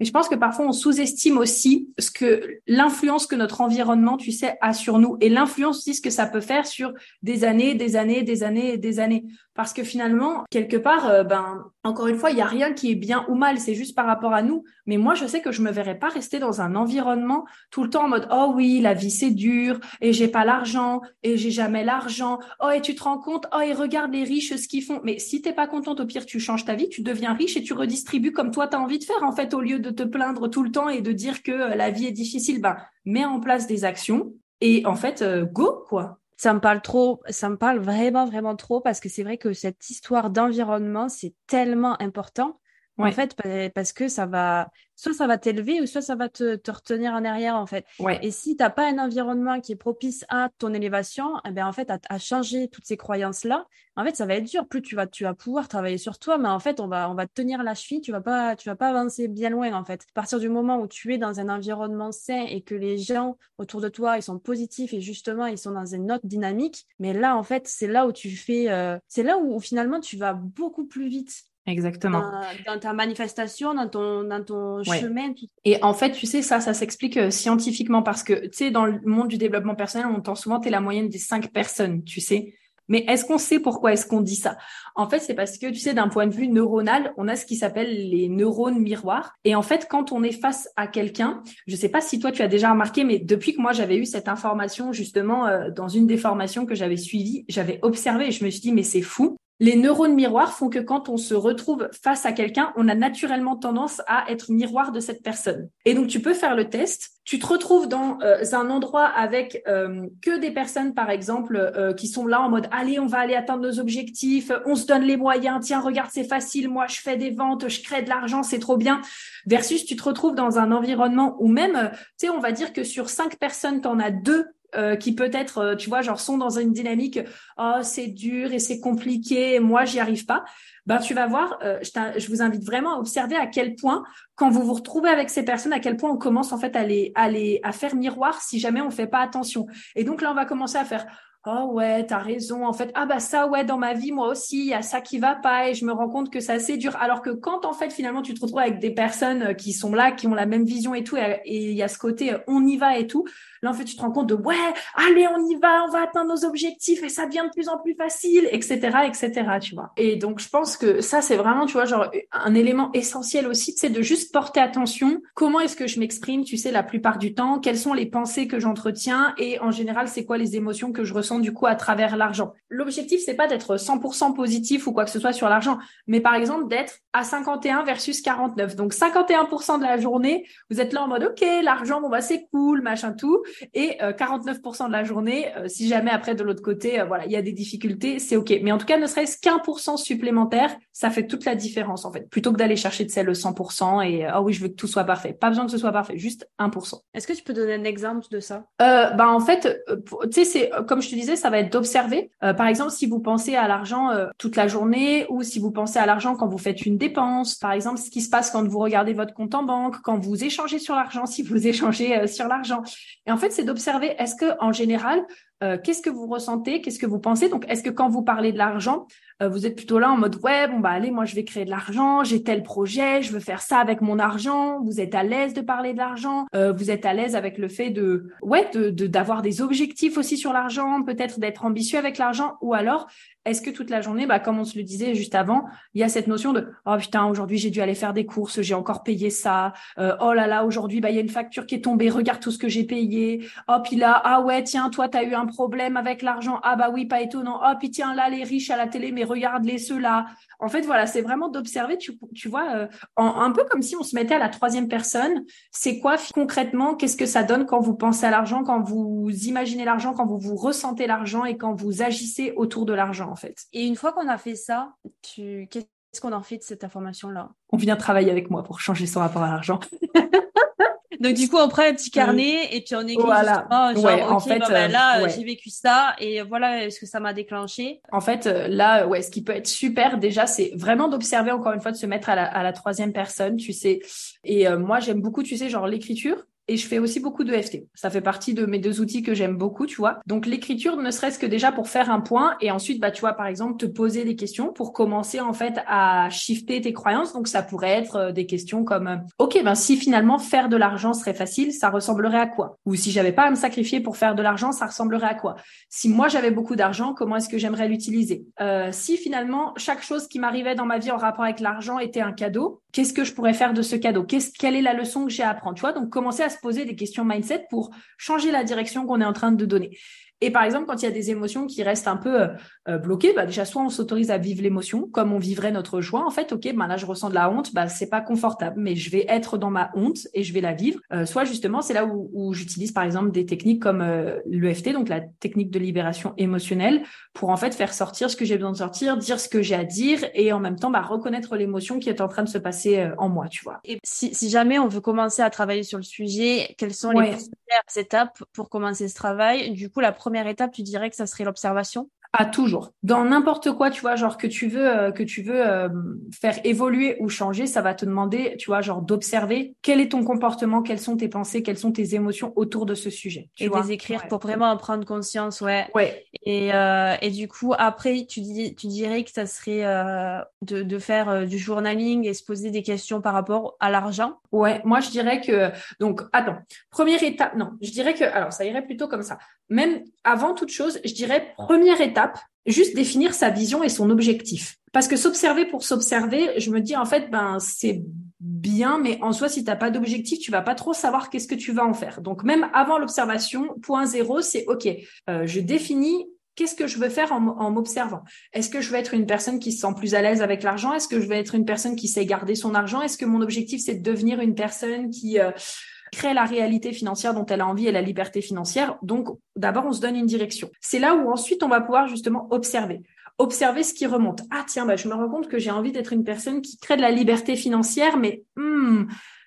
Et je pense que parfois on sous-estime aussi ce que l'influence que notre environnement, tu sais, a sur nous et l'influence aussi ce que ça peut faire sur des années, des années, des années et des années. Parce que finalement, quelque part, euh, ben encore une fois, il y a rien qui est bien ou mal, c'est juste par rapport à nous. Mais moi, je sais que je me verrais pas rester dans un environnement tout le temps en mode oh oui, la vie c'est dur et j'ai pas l'argent et j'ai jamais l'argent. Oh et tu te rends compte oh et regarde les riches ce qu'ils font. Mais si t'es pas contente, au pire tu changes ta vie, tu deviens riche et tu redistribues comme toi tu as envie de faire en fait au lieu de te plaindre tout le temps et de dire que euh, la vie est difficile, ben, mets en place des actions et en fait, euh, go, quoi. Ça me parle trop, ça me parle vraiment, vraiment trop parce que c'est vrai que cette histoire d'environnement, c'est tellement important. En fait, parce que ça va, soit ça va t'élever ou soit ça va te, te, retenir en arrière, en fait. Et si t'as pas un environnement qui est propice à ton élévation, eh ben, en fait, à, changer toutes ces croyances-là, en fait, ça va être dur. Plus tu vas, tu vas pouvoir travailler sur toi, mais en fait, on va, on va te tenir la cheville. Tu vas pas, tu vas pas avancer bien loin, en fait. À partir du moment où tu es dans un environnement sain et que les gens autour de toi, ils sont positifs et justement, ils sont dans une autre dynamique, mais là, en fait, c'est là où tu fais, euh, c'est là où finalement, tu vas beaucoup plus vite Exactement. Dans, ta manifestation, dans ton, dans ton chemin. Et en fait, tu sais, ça, ça s'explique euh, scientifiquement parce que, tu sais, dans le monde du développement personnel, on entend souvent, tu es la moyenne des cinq personnes, tu sais. Mais est-ce qu'on sait pourquoi est-ce qu'on dit ça? En fait, c'est parce que, tu sais, d'un point de vue neuronal, on a ce qui s'appelle les neurones miroirs. Et en fait, quand on est face à quelqu'un, je sais pas si toi, tu as déjà remarqué, mais depuis que moi, j'avais eu cette information, justement, euh, dans une des formations que j'avais suivies, j'avais observé et je me suis dit, mais c'est fou les neurones miroirs font que quand on se retrouve face à quelqu'un, on a naturellement tendance à être miroir de cette personne. Et donc tu peux faire le test. Tu te retrouves dans euh, un endroit avec euh, que des personnes, par exemple, euh, qui sont là en mode allez, on va aller atteindre nos objectifs, on se donne les moyens. Tiens, regarde, c'est facile. Moi, je fais des ventes, je crée de l'argent, c'est trop bien. Versus, tu te retrouves dans un environnement où même, tu sais, on va dire que sur cinq personnes, tu en as deux euh, qui peut-être, euh, tu vois, genre sont dans une dynamique, oh c'est dur et c'est compliqué, moi j'y arrive pas. Ben tu vas voir, euh, je, je, vous invite vraiment à observer à quel point, quand vous vous retrouvez avec ces personnes, à quel point on commence en fait à les, à les, à faire miroir si jamais on fait pas attention. Et donc là on va commencer à faire, oh ouais, t'as raison. En fait, ah bah ça, ouais, dans ma vie, moi aussi, il y a ça qui va pas et je me rends compte que c'est assez dur. Alors que quand en fait finalement tu te retrouves avec des personnes qui sont là, qui ont la même vision et tout, et il y a ce côté on y va et tout, Là, en fait, tu te rends compte de ouais, allez, on y va, on va atteindre nos objectifs et ça devient de plus en plus facile, etc., etc., tu vois. Et donc, je pense que ça, c'est vraiment, tu vois, genre un élément essentiel aussi, c'est de juste porter attention. Comment est-ce que je m'exprime, tu sais, la plupart du temps? Quelles sont les pensées que j'entretiens? Et en général, c'est quoi les émotions que je ressens du coup à travers l'argent? L'objectif, c'est pas d'être 100% positif ou quoi que ce soit sur l'argent, mais par exemple d'être à 51 versus 49. Donc 51% de la journée, vous êtes là en mode OK, l'argent, bon bah c'est cool, machin tout et 49% euh, de la journée, euh, si jamais après de l'autre côté, euh, voilà, il y a des difficultés, c'est ok. Mais en tout cas, ne serait-ce qu'un pour cent supplémentaire, ça fait toute la différence en fait. Plutôt que d'aller chercher de celle le 100% et oh oui, je veux que tout soit parfait. Pas besoin que ce soit parfait, juste 1%. Est-ce que tu peux donner un exemple de ça? Euh, bah en fait, euh, tu sais, c'est comme je te disais, ça va être d'observer. Euh, par exemple, si vous pensez à l'argent euh, toute la journée ou si vous pensez à l'argent quand vous faites une dépense, par exemple, ce qui se passe quand vous regardez votre compte en banque, quand vous échangez sur l'argent, si vous échangez sur l'argent. Et en fait, c'est d'observer est-ce que en général, qu'est-ce que vous ressentez, qu'est-ce que vous pensez? Donc, est-ce que quand vous parlez de l'argent, euh, vous êtes plutôt là en mode ouais bon bah allez moi je vais créer de l'argent j'ai tel projet je veux faire ça avec mon argent vous êtes à l'aise de parler de l'argent? Euh, vous êtes à l'aise avec le fait de ouais de d'avoir des objectifs aussi sur l'argent peut-être d'être ambitieux avec l'argent? Ou alors est-ce que toute la journée, bah, comme on se le disait juste avant, il y a cette notion de oh putain aujourd'hui j'ai dû aller faire des courses, j'ai encore payé ça. Euh, oh là là aujourd'hui bah il y a une facture qui est tombée, regarde tout ce que j'ai payé. Oh puis là ah ouais tiens toi tu as eu un problème avec l'argent ah bah oui pas étonnant. Oh puis tiens là les riches à la télé mais regarde les ceux là. En fait voilà c'est vraiment d'observer tu, tu vois euh, un peu comme si on se mettait à la troisième personne. C'est quoi concrètement qu'est-ce que ça donne quand vous pensez à l'argent, quand vous imaginez l'argent, quand vous vous ressentez l'argent et quand vous agissez autour de l'argent fait? Et une fois qu'on a fait ça, tu... qu'est-ce qu'on en fait de cette information-là? On vient travailler avec moi pour changer son rapport à l'argent. Donc du coup, on prend un petit carnet et puis on écrit voilà. genre, en fait, ben là, euh, j'ai vécu ça et voilà ce que ça m'a déclenché. En fait, euh, là, ouais, ce qui peut être super déjà, c'est vraiment d'observer encore une fois, de se mettre à la, à la troisième personne, tu sais. Et euh, moi, j'aime beaucoup, tu sais, genre l'écriture. Et je fais aussi beaucoup de FT. Ça fait partie de mes deux outils que j'aime beaucoup, tu vois. Donc l'écriture, ne serait-ce que déjà pour faire un point et ensuite, bah, tu vois, par exemple, te poser des questions pour commencer en fait à shifter tes croyances. Donc ça pourrait être euh, des questions comme, euh, ok, ben si finalement faire de l'argent serait facile, ça ressemblerait à quoi? Ou si j'avais pas à me sacrifier pour faire de l'argent, ça ressemblerait à quoi? Si moi j'avais beaucoup d'argent, comment est-ce que j'aimerais l'utiliser? Euh, Si finalement chaque chose qui m'arrivait dans ma vie en rapport avec l'argent était un cadeau, qu'est-ce que je pourrais faire de ce cadeau? Quelle est la leçon que j'ai à apprendre? Tu vois, donc commencer à se poser des questions mindset pour changer la direction qu'on est en train de donner. Et par exemple, quand il y a des émotions qui restent un peu euh, euh, bloquées, bah déjà soit on s'autorise à vivre l'émotion comme on vivrait notre joie. En fait, ok, bah là je ressens de la honte, bah c'est pas confortable, mais je vais être dans ma honte et je vais la vivre. Euh, soit justement, c'est là où, où j'utilise par exemple des techniques comme l'EFT, donc la technique de libération émotionnelle, pour en fait faire sortir ce que j'ai besoin de sortir, dire ce que j'ai à dire et en même temps bah, reconnaître l'émotion qui est en train de se passer en moi, tu vois. Et si, si, jamais on veut commencer à travailler sur le sujet, quelles sont les premières étapes pour commencer ce travail? Du coup, la première étape, tu dirais que ça serait l'observation? Ah, toujours. Dans n'importe quoi, tu vois, genre que tu veux, euh, que tu veux euh, faire évoluer ou changer, ça va te demander, tu vois, genre d'observer quel est ton comportement, quelles sont tes pensées, quelles sont tes émotions autour de ce sujet. Tu et vois les écrire pour vraiment en prendre conscience, ouais. Ouais. Et, euh, et du coup, après, tu, dis, tu dirais que ça serait de, de faire du journaling et se poser des questions par rapport à l'argent? Ouais, moi je dirais que donc attends, première étape, non, je dirais que alors ça irait plutôt comme ça. Même avant toute chose, je dirais première étape juste définir sa vision et son objectif. Parce que s'observer pour s'observer, je me dis en fait, ben c'est bien, mais en soi, si t'as pas d'objectif, tu vas pas trop savoir qu'est-ce que tu vas en faire. Donc même avant l'observation, point zéro, c'est ok. Euh, je définis qu'est-ce que je veux faire en, m'observant Est-ce que je veux être une personne qui se sent plus à l'aise avec l'argent? Est-ce que je veux être une personne qui sait garder son argent? Est-ce que mon objectif c'est de devenir une personne qui euh, crée la réalité financière dont elle a envie et la liberté financière. Donc, d'abord, on se donne une direction. C'est là où ensuite, on va pouvoir justement observer. Observer ce qui remonte. Ah tiens, bah, je me rends compte que j'ai envie d'être une personne qui crée de la liberté financière, mais hmm,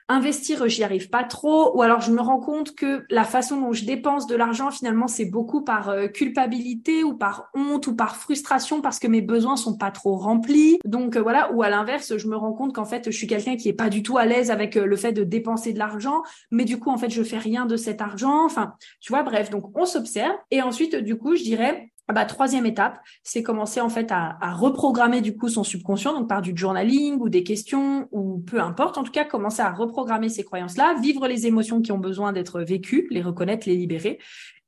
investir, j'y arrive pas trop, ou alors je me rends compte que la façon dont je dépense de l'argent, finalement, c'est beaucoup par euh, culpabilité ou par honte ou par frustration parce que mes besoins sont pas trop remplis. Donc euh, voilà, ou à l'inverse, je me rends compte qu'en fait, je suis quelqu'un qui est pas du tout à l'aise avec euh, le fait de dépenser de l'argent, mais du coup, en fait, je fais rien de cet argent. Enfin, tu vois, bref, donc on s'observe. Et ensuite, du coup, je dirais, bah, troisième étape, c'est commencer en fait à, à, reprogrammer du coup son subconscient, donc par du journaling ou des questions ou peu importe. En tout cas, commencer à reprogrammer ces croyances-là, vivre les émotions qui ont besoin d'être vécues, les reconnaître, les libérer,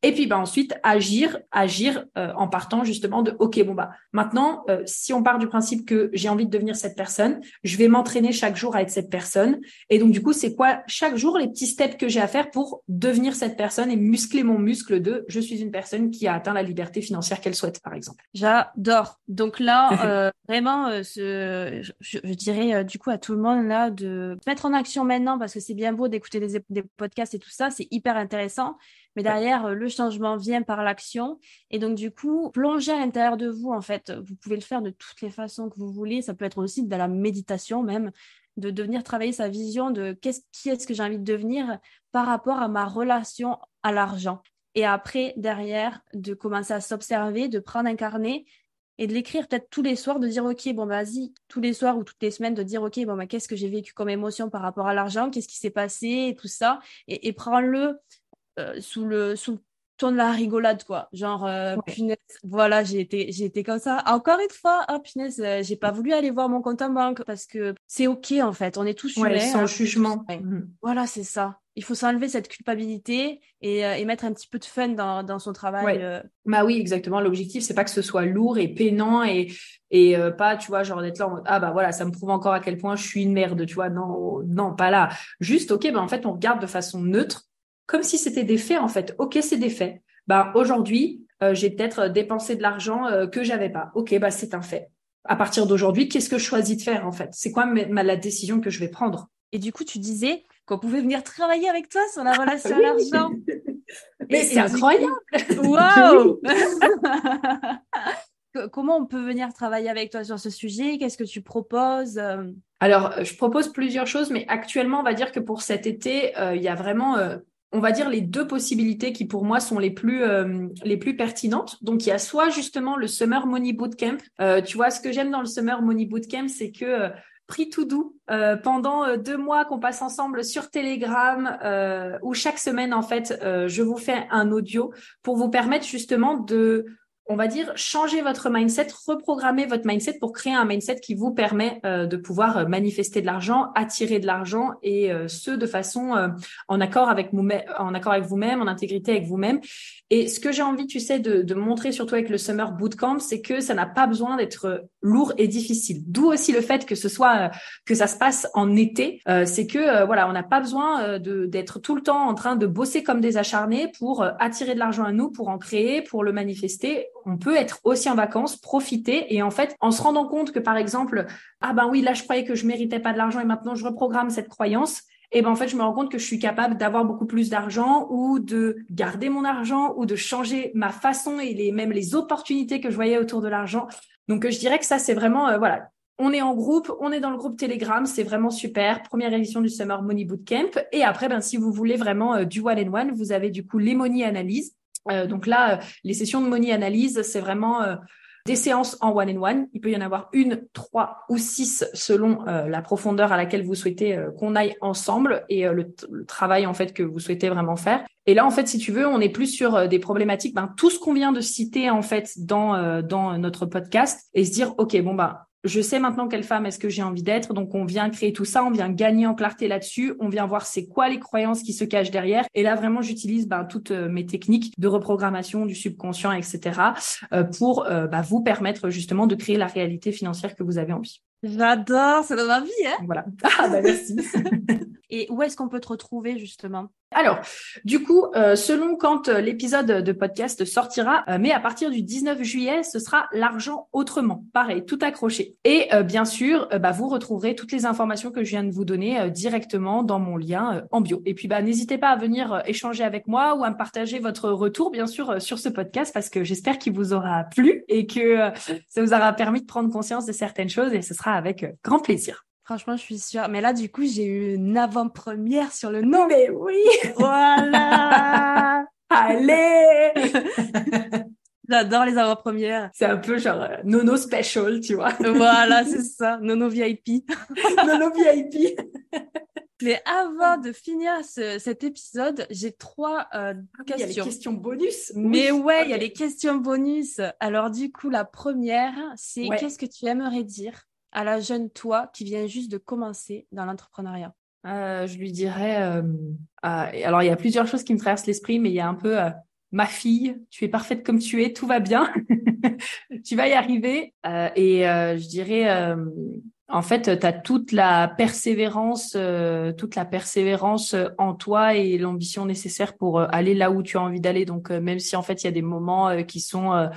et puis bah ensuite agir, agir euh, en partant justement de ok bon bah maintenant euh, si on part du principe que j'ai envie de devenir cette personne, je vais m'entraîner chaque jour à être cette personne. Et donc du coup c'est quoi chaque jour les petits steps que j'ai à faire pour devenir cette personne et muscler mon muscle de je suis une personne qui a atteint la liberté financière qu'elle souhaite par exemple. J'adore. Donc là euh, vraiment ce, je, dirais du coup à tout le monde là de se mettre en action maintenant parce que c'est bien beau d'écouter des, des podcasts et tout ça c'est hyper intéressant mais derrière, le changement vient par l'action. Et donc, du coup, plonger à l'intérieur de vous, en fait, vous pouvez le faire de toutes les façons que vous voulez. Ça peut être aussi de la méditation même, de devenir travailler sa vision de qu'est-ce, qui est-ce que j'ai envie de devenir par rapport à ma relation à l'argent. Et après, derrière, de commencer à s'observer, de prendre un carnet et de l'écrire peut-être tous les soirs, de dire ok, bon bah, vas-y, tous les soirs ou toutes les semaines, de dire ok, bon bah, qu'est-ce que j'ai vécu comme émotion par rapport à l'argent, qu'est-ce qui s'est passé? Et tout ça, et, et prends-le euh, sous le sous le ton de la rigolade quoi genre euh, punaise voilà j'ai été j'ai été comme ça encore une fois ah punaise euh, j'ai pas voulu aller voir mon compte en banque parce que c'est ok en fait on est tous ouais, humains sans hein, jugement mhm. voilà c'est ça il faut s'enlever cette culpabilité et, euh, et, mettre un petit peu de fun dans, dans son travail. Bah oui, exactement. L'objectif, c'est pas que ce soit lourd et peinant et, et pas, tu vois, genre d'être là en mode, ah bah voilà, ça me prouve encore à quel point je suis une merde, tu vois. Non, non, pas là. Juste, ok, bah en fait, on regarde de façon neutre, comme si c'était des faits, en fait. Ok, c'est des faits. Bah aujourd'hui, j'ai peut-être dépensé de l'argent que j'avais pas. Ok, bah c'est un fait. À partir d'aujourd'hui, qu'est-ce que je choisis de faire, en fait? C'est quoi ma, la décision que je vais prendre? Et du coup, tu disais, qu'on pouvait venir travailler avec toi sur la relation à l'argent. Mais c'est incroyable Waouh Comment on peut venir travailler avec toi sur ce sujet? Qu'est-ce que tu proposes? Alors, je propose plusieurs choses, mais actuellement, on va dire que pour cet été, euh, il y a vraiment, euh, on va dire, les deux possibilités qui pour moi sont les plus, euh, les plus pertinentes. Donc, il y a soit justement le Summer Money Bootcamp. tu vois, ce que j'aime dans le Summer Money Bootcamp, c'est que prix tout doux euh, pendant euh, deux mois qu'on passe ensemble sur Telegram euh, où chaque semaine en fait je vous fais un audio pour vous permettre justement de on va dire, changer votre mindset, reprogrammer votre mindset pour créer un mindset qui vous permet de pouvoir manifester de l'argent, attirer de l'argent et ce de façon en accord avec vous en accord avec vous-même, en intégrité avec vous-même. Et ce que j'ai envie, tu sais, de, de, montrer surtout avec le Summer Bootcamp, c'est que ça n'a pas besoin d'être lourd et difficile. D'où aussi le fait que ce soit que ça se passe en été, euh, c'est que euh, voilà, on n'a pas besoin euh, d'être tout le temps en train de bosser comme des acharnés pour attirer de l'argent à nous, pour en créer, pour le manifester. On peut être aussi en vacances, profiter et en fait, en se rendant compte que par exemple, ah ben oui, là je croyais que je méritais pas de l'argent et maintenant je reprogramme cette croyance et ben en fait je me rends compte que je suis capable d'avoir beaucoup plus d'argent ou de garder mon argent ou de changer ma façon et les même les opportunités que je voyais autour de l'argent. Donc je dirais que ça c'est vraiment euh, voilà, on est en groupe, on est dans le groupe Telegram, c'est vraiment super. Première édition du Summer Money Bootcamp et après ben si vous voulez vraiment euh, du one and one, vous avez du coup les money analyse. Euh, donc là, les sessions de money analyse, c'est vraiment des séances en one in one. Il peut y en avoir une, trois ou six selon euh, la profondeur à laquelle vous souhaitez euh, qu'on aille ensemble et euh, le, travail en fait que vous souhaitez vraiment faire. Et là, en fait, si tu veux, on est plus sur des problématiques, ben, tout ce qu'on vient de citer en fait dans dans notre podcast et se dire, ok, bon ben je sais maintenant quelle femme est-ce que j'ai envie d'être. Donc, on vient créer tout ça, on vient gagner en clarté là-dessus, on vient voir c'est quoi les croyances qui se cachent derrière. Et là, vraiment, j'utilise ben, toutes euh, mes techniques de reprogrammation du subconscient, etc., euh, pour euh, bah, vous permettre justement de créer la réalité financière que vous avez envie. J'adore, c'est dans ma vie, hein Voilà. Ah, bah merci. Et où est-ce qu'on peut te retrouver justement? Alors, du coup, euh, selon quand euh, l'épisode de podcast sortira, euh, mais à partir du 19 juillet, ce sera l'argent autrement. Pareil, tout accroché. Et bien sûr, bah, vous retrouverez toutes les informations que je viens de vous donner directement dans mon lien en bio. Et puis, bah, n'hésitez pas à venir échanger avec moi ou à me partager votre retour, bien sûr, sur ce podcast, parce que j'espère qu'il vous aura plu et que ça vous aura permis de prendre conscience de certaines choses et ce sera avec grand plaisir. Franchement, je suis sûre. Mais là, du coup, j'ai eu une avant-première sur le nom. Mais oui Voilà Allez J'adore les avant-premières. C'est un peu genre euh, Nono Special, tu vois. voilà, c'est ça. Nono VIP. Nono VIP. Mais avant de finir cet épisode, j'ai trois euh, questions. Ah il y a les questions bonus. Mais ouais, il y a les questions bonus. Alors du coup, la première, c'est qu'est-ce que tu aimerais dire? À la jeune toi qui vient juste de commencer dans l'entrepreneuriat? Euh, Je lui dirais, euh, alors il y a plusieurs choses qui me traversent l'esprit, mais il y a un peu euh, ma fille, tu es parfaite comme tu es, tout va bien, tu vas y arriver. et je dirais, en fait, tu as toute la persévérance, toute la persévérance en toi et l'ambition nécessaire pour aller là où tu as envie d'aller. Donc même si en fait il y a des moments qui sont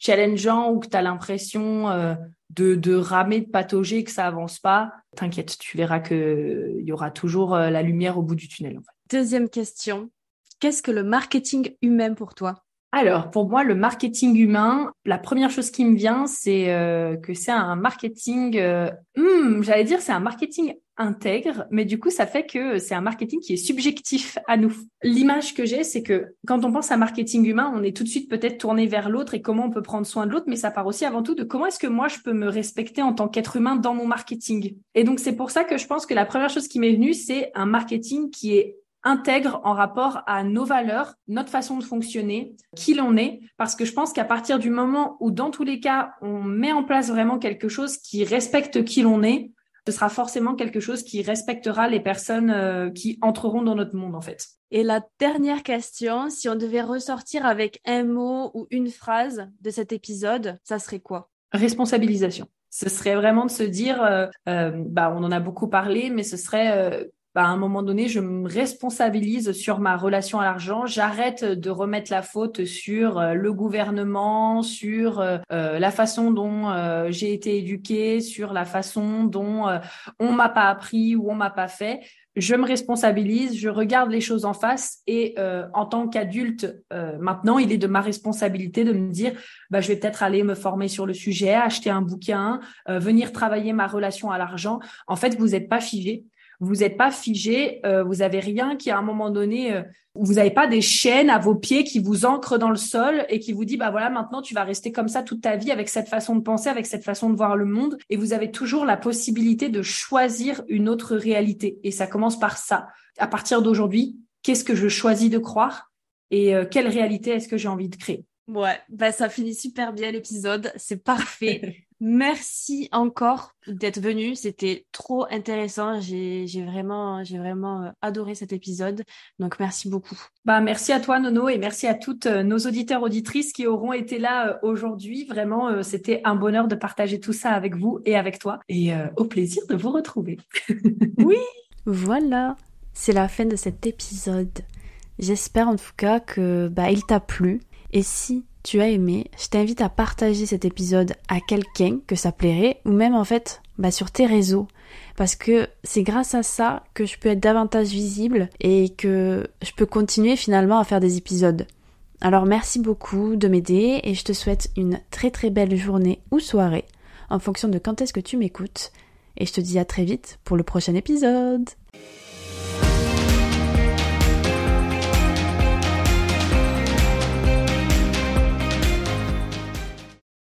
challengeants ou que tu as l'impression de, de ramer, de patauger, que ça avance pas, t'inquiète, tu verras que il y aura toujours euh, la lumière au bout du tunnel. Deuxième question. qu'est-ce que le marketing humain pour toi? Alors, pour moi, le marketing humain, la première chose qui me vient, c'est euh, que c'est un marketing, euh, hmm, j'allais dire, c'est un marketing intègre, mais du coup, ça fait que c'est un marketing qui est subjectif à nous. L'image que j'ai, c'est que quand on pense à marketing humain, on est tout de suite peut-être tourné vers l'autre et comment on peut prendre soin de l'autre, mais ça part aussi avant tout de comment est-ce que moi je peux me respecter en tant qu'être humain dans mon marketing. Et donc, c'est pour ça que je pense que la première chose qui m'est venue, c'est un marketing qui est intègre en rapport à nos valeurs, notre façon de fonctionner, qui l'on est, parce que je pense qu'à partir du moment où, dans tous les cas, on met en place vraiment quelque chose qui respecte qui l'on est, ce sera forcément quelque chose qui respectera les personnes euh, qui entreront dans notre monde, en fait. Et la dernière question, si on devait ressortir avec un mot ou une phrase de cet épisode, ça serait quoi? Responsabilisation. Ce serait vraiment de se dire, euh, euh, bah, on en a beaucoup parlé, mais ce serait bah, à un moment donné, je me responsabilise sur ma relation à l'argent. J'arrête de remettre la faute sur euh, le gouvernement, sur euh, euh, la façon dont j'ai été éduquée, sur la façon dont on m'a pas appris ou on m'a pas fait. Je me responsabilise, je regarde les choses en face et en tant qu'adulte, maintenant, il est de ma responsabilité de me dire, bah, je vais peut-être aller me former sur le sujet, acheter un bouquin, venir travailler ma relation à l'argent. En fait, vous n'êtes pas figé vous n'êtes pas figé, euh, vous avez rien qui à un moment donné, euh, vous n'avez pas des chaînes à vos pieds qui vous ancrent dans le sol et qui vous dit bah voilà maintenant tu vas rester comme ça toute ta vie avec cette façon de penser, avec cette façon de voir le monde et vous avez toujours la possibilité de choisir une autre réalité et ça commence par ça. À partir d'aujourd'hui, qu'est-ce que je choisis de croire et euh, quelle réalité est-ce que j'ai envie de créer? Ouais, bah ça finit super bien l'épisode, c'est parfait. Merci encore d'être venu. C'était trop intéressant. J'ai vraiment, j'ai vraiment euh, adoré cet épisode. Donc merci beaucoup. Bah merci à toi Nono et merci à toutes euh, nos auditeurs auditrices qui auront été là euh, aujourd'hui. Vraiment, c'était un bonheur de partager tout ça avec vous et avec toi. Et au plaisir de vous retrouver. oui. Voilà, c'est la fin de cet épisode. J'espère en tout cas que bah il t'a plu. Et si tu as aimé, je t'invite à partager cet épisode à quelqu'un que ça plairait, ou même en fait bah, sur tes réseaux. Parce que c'est grâce à ça que je peux être davantage visible et que je peux continuer finalement à faire des épisodes. Alors merci beaucoup de m'aider et je te souhaite une très très belle journée ou soirée en fonction de quand est-ce que tu m'écoutes. Et je te dis à très vite pour le prochain épisode.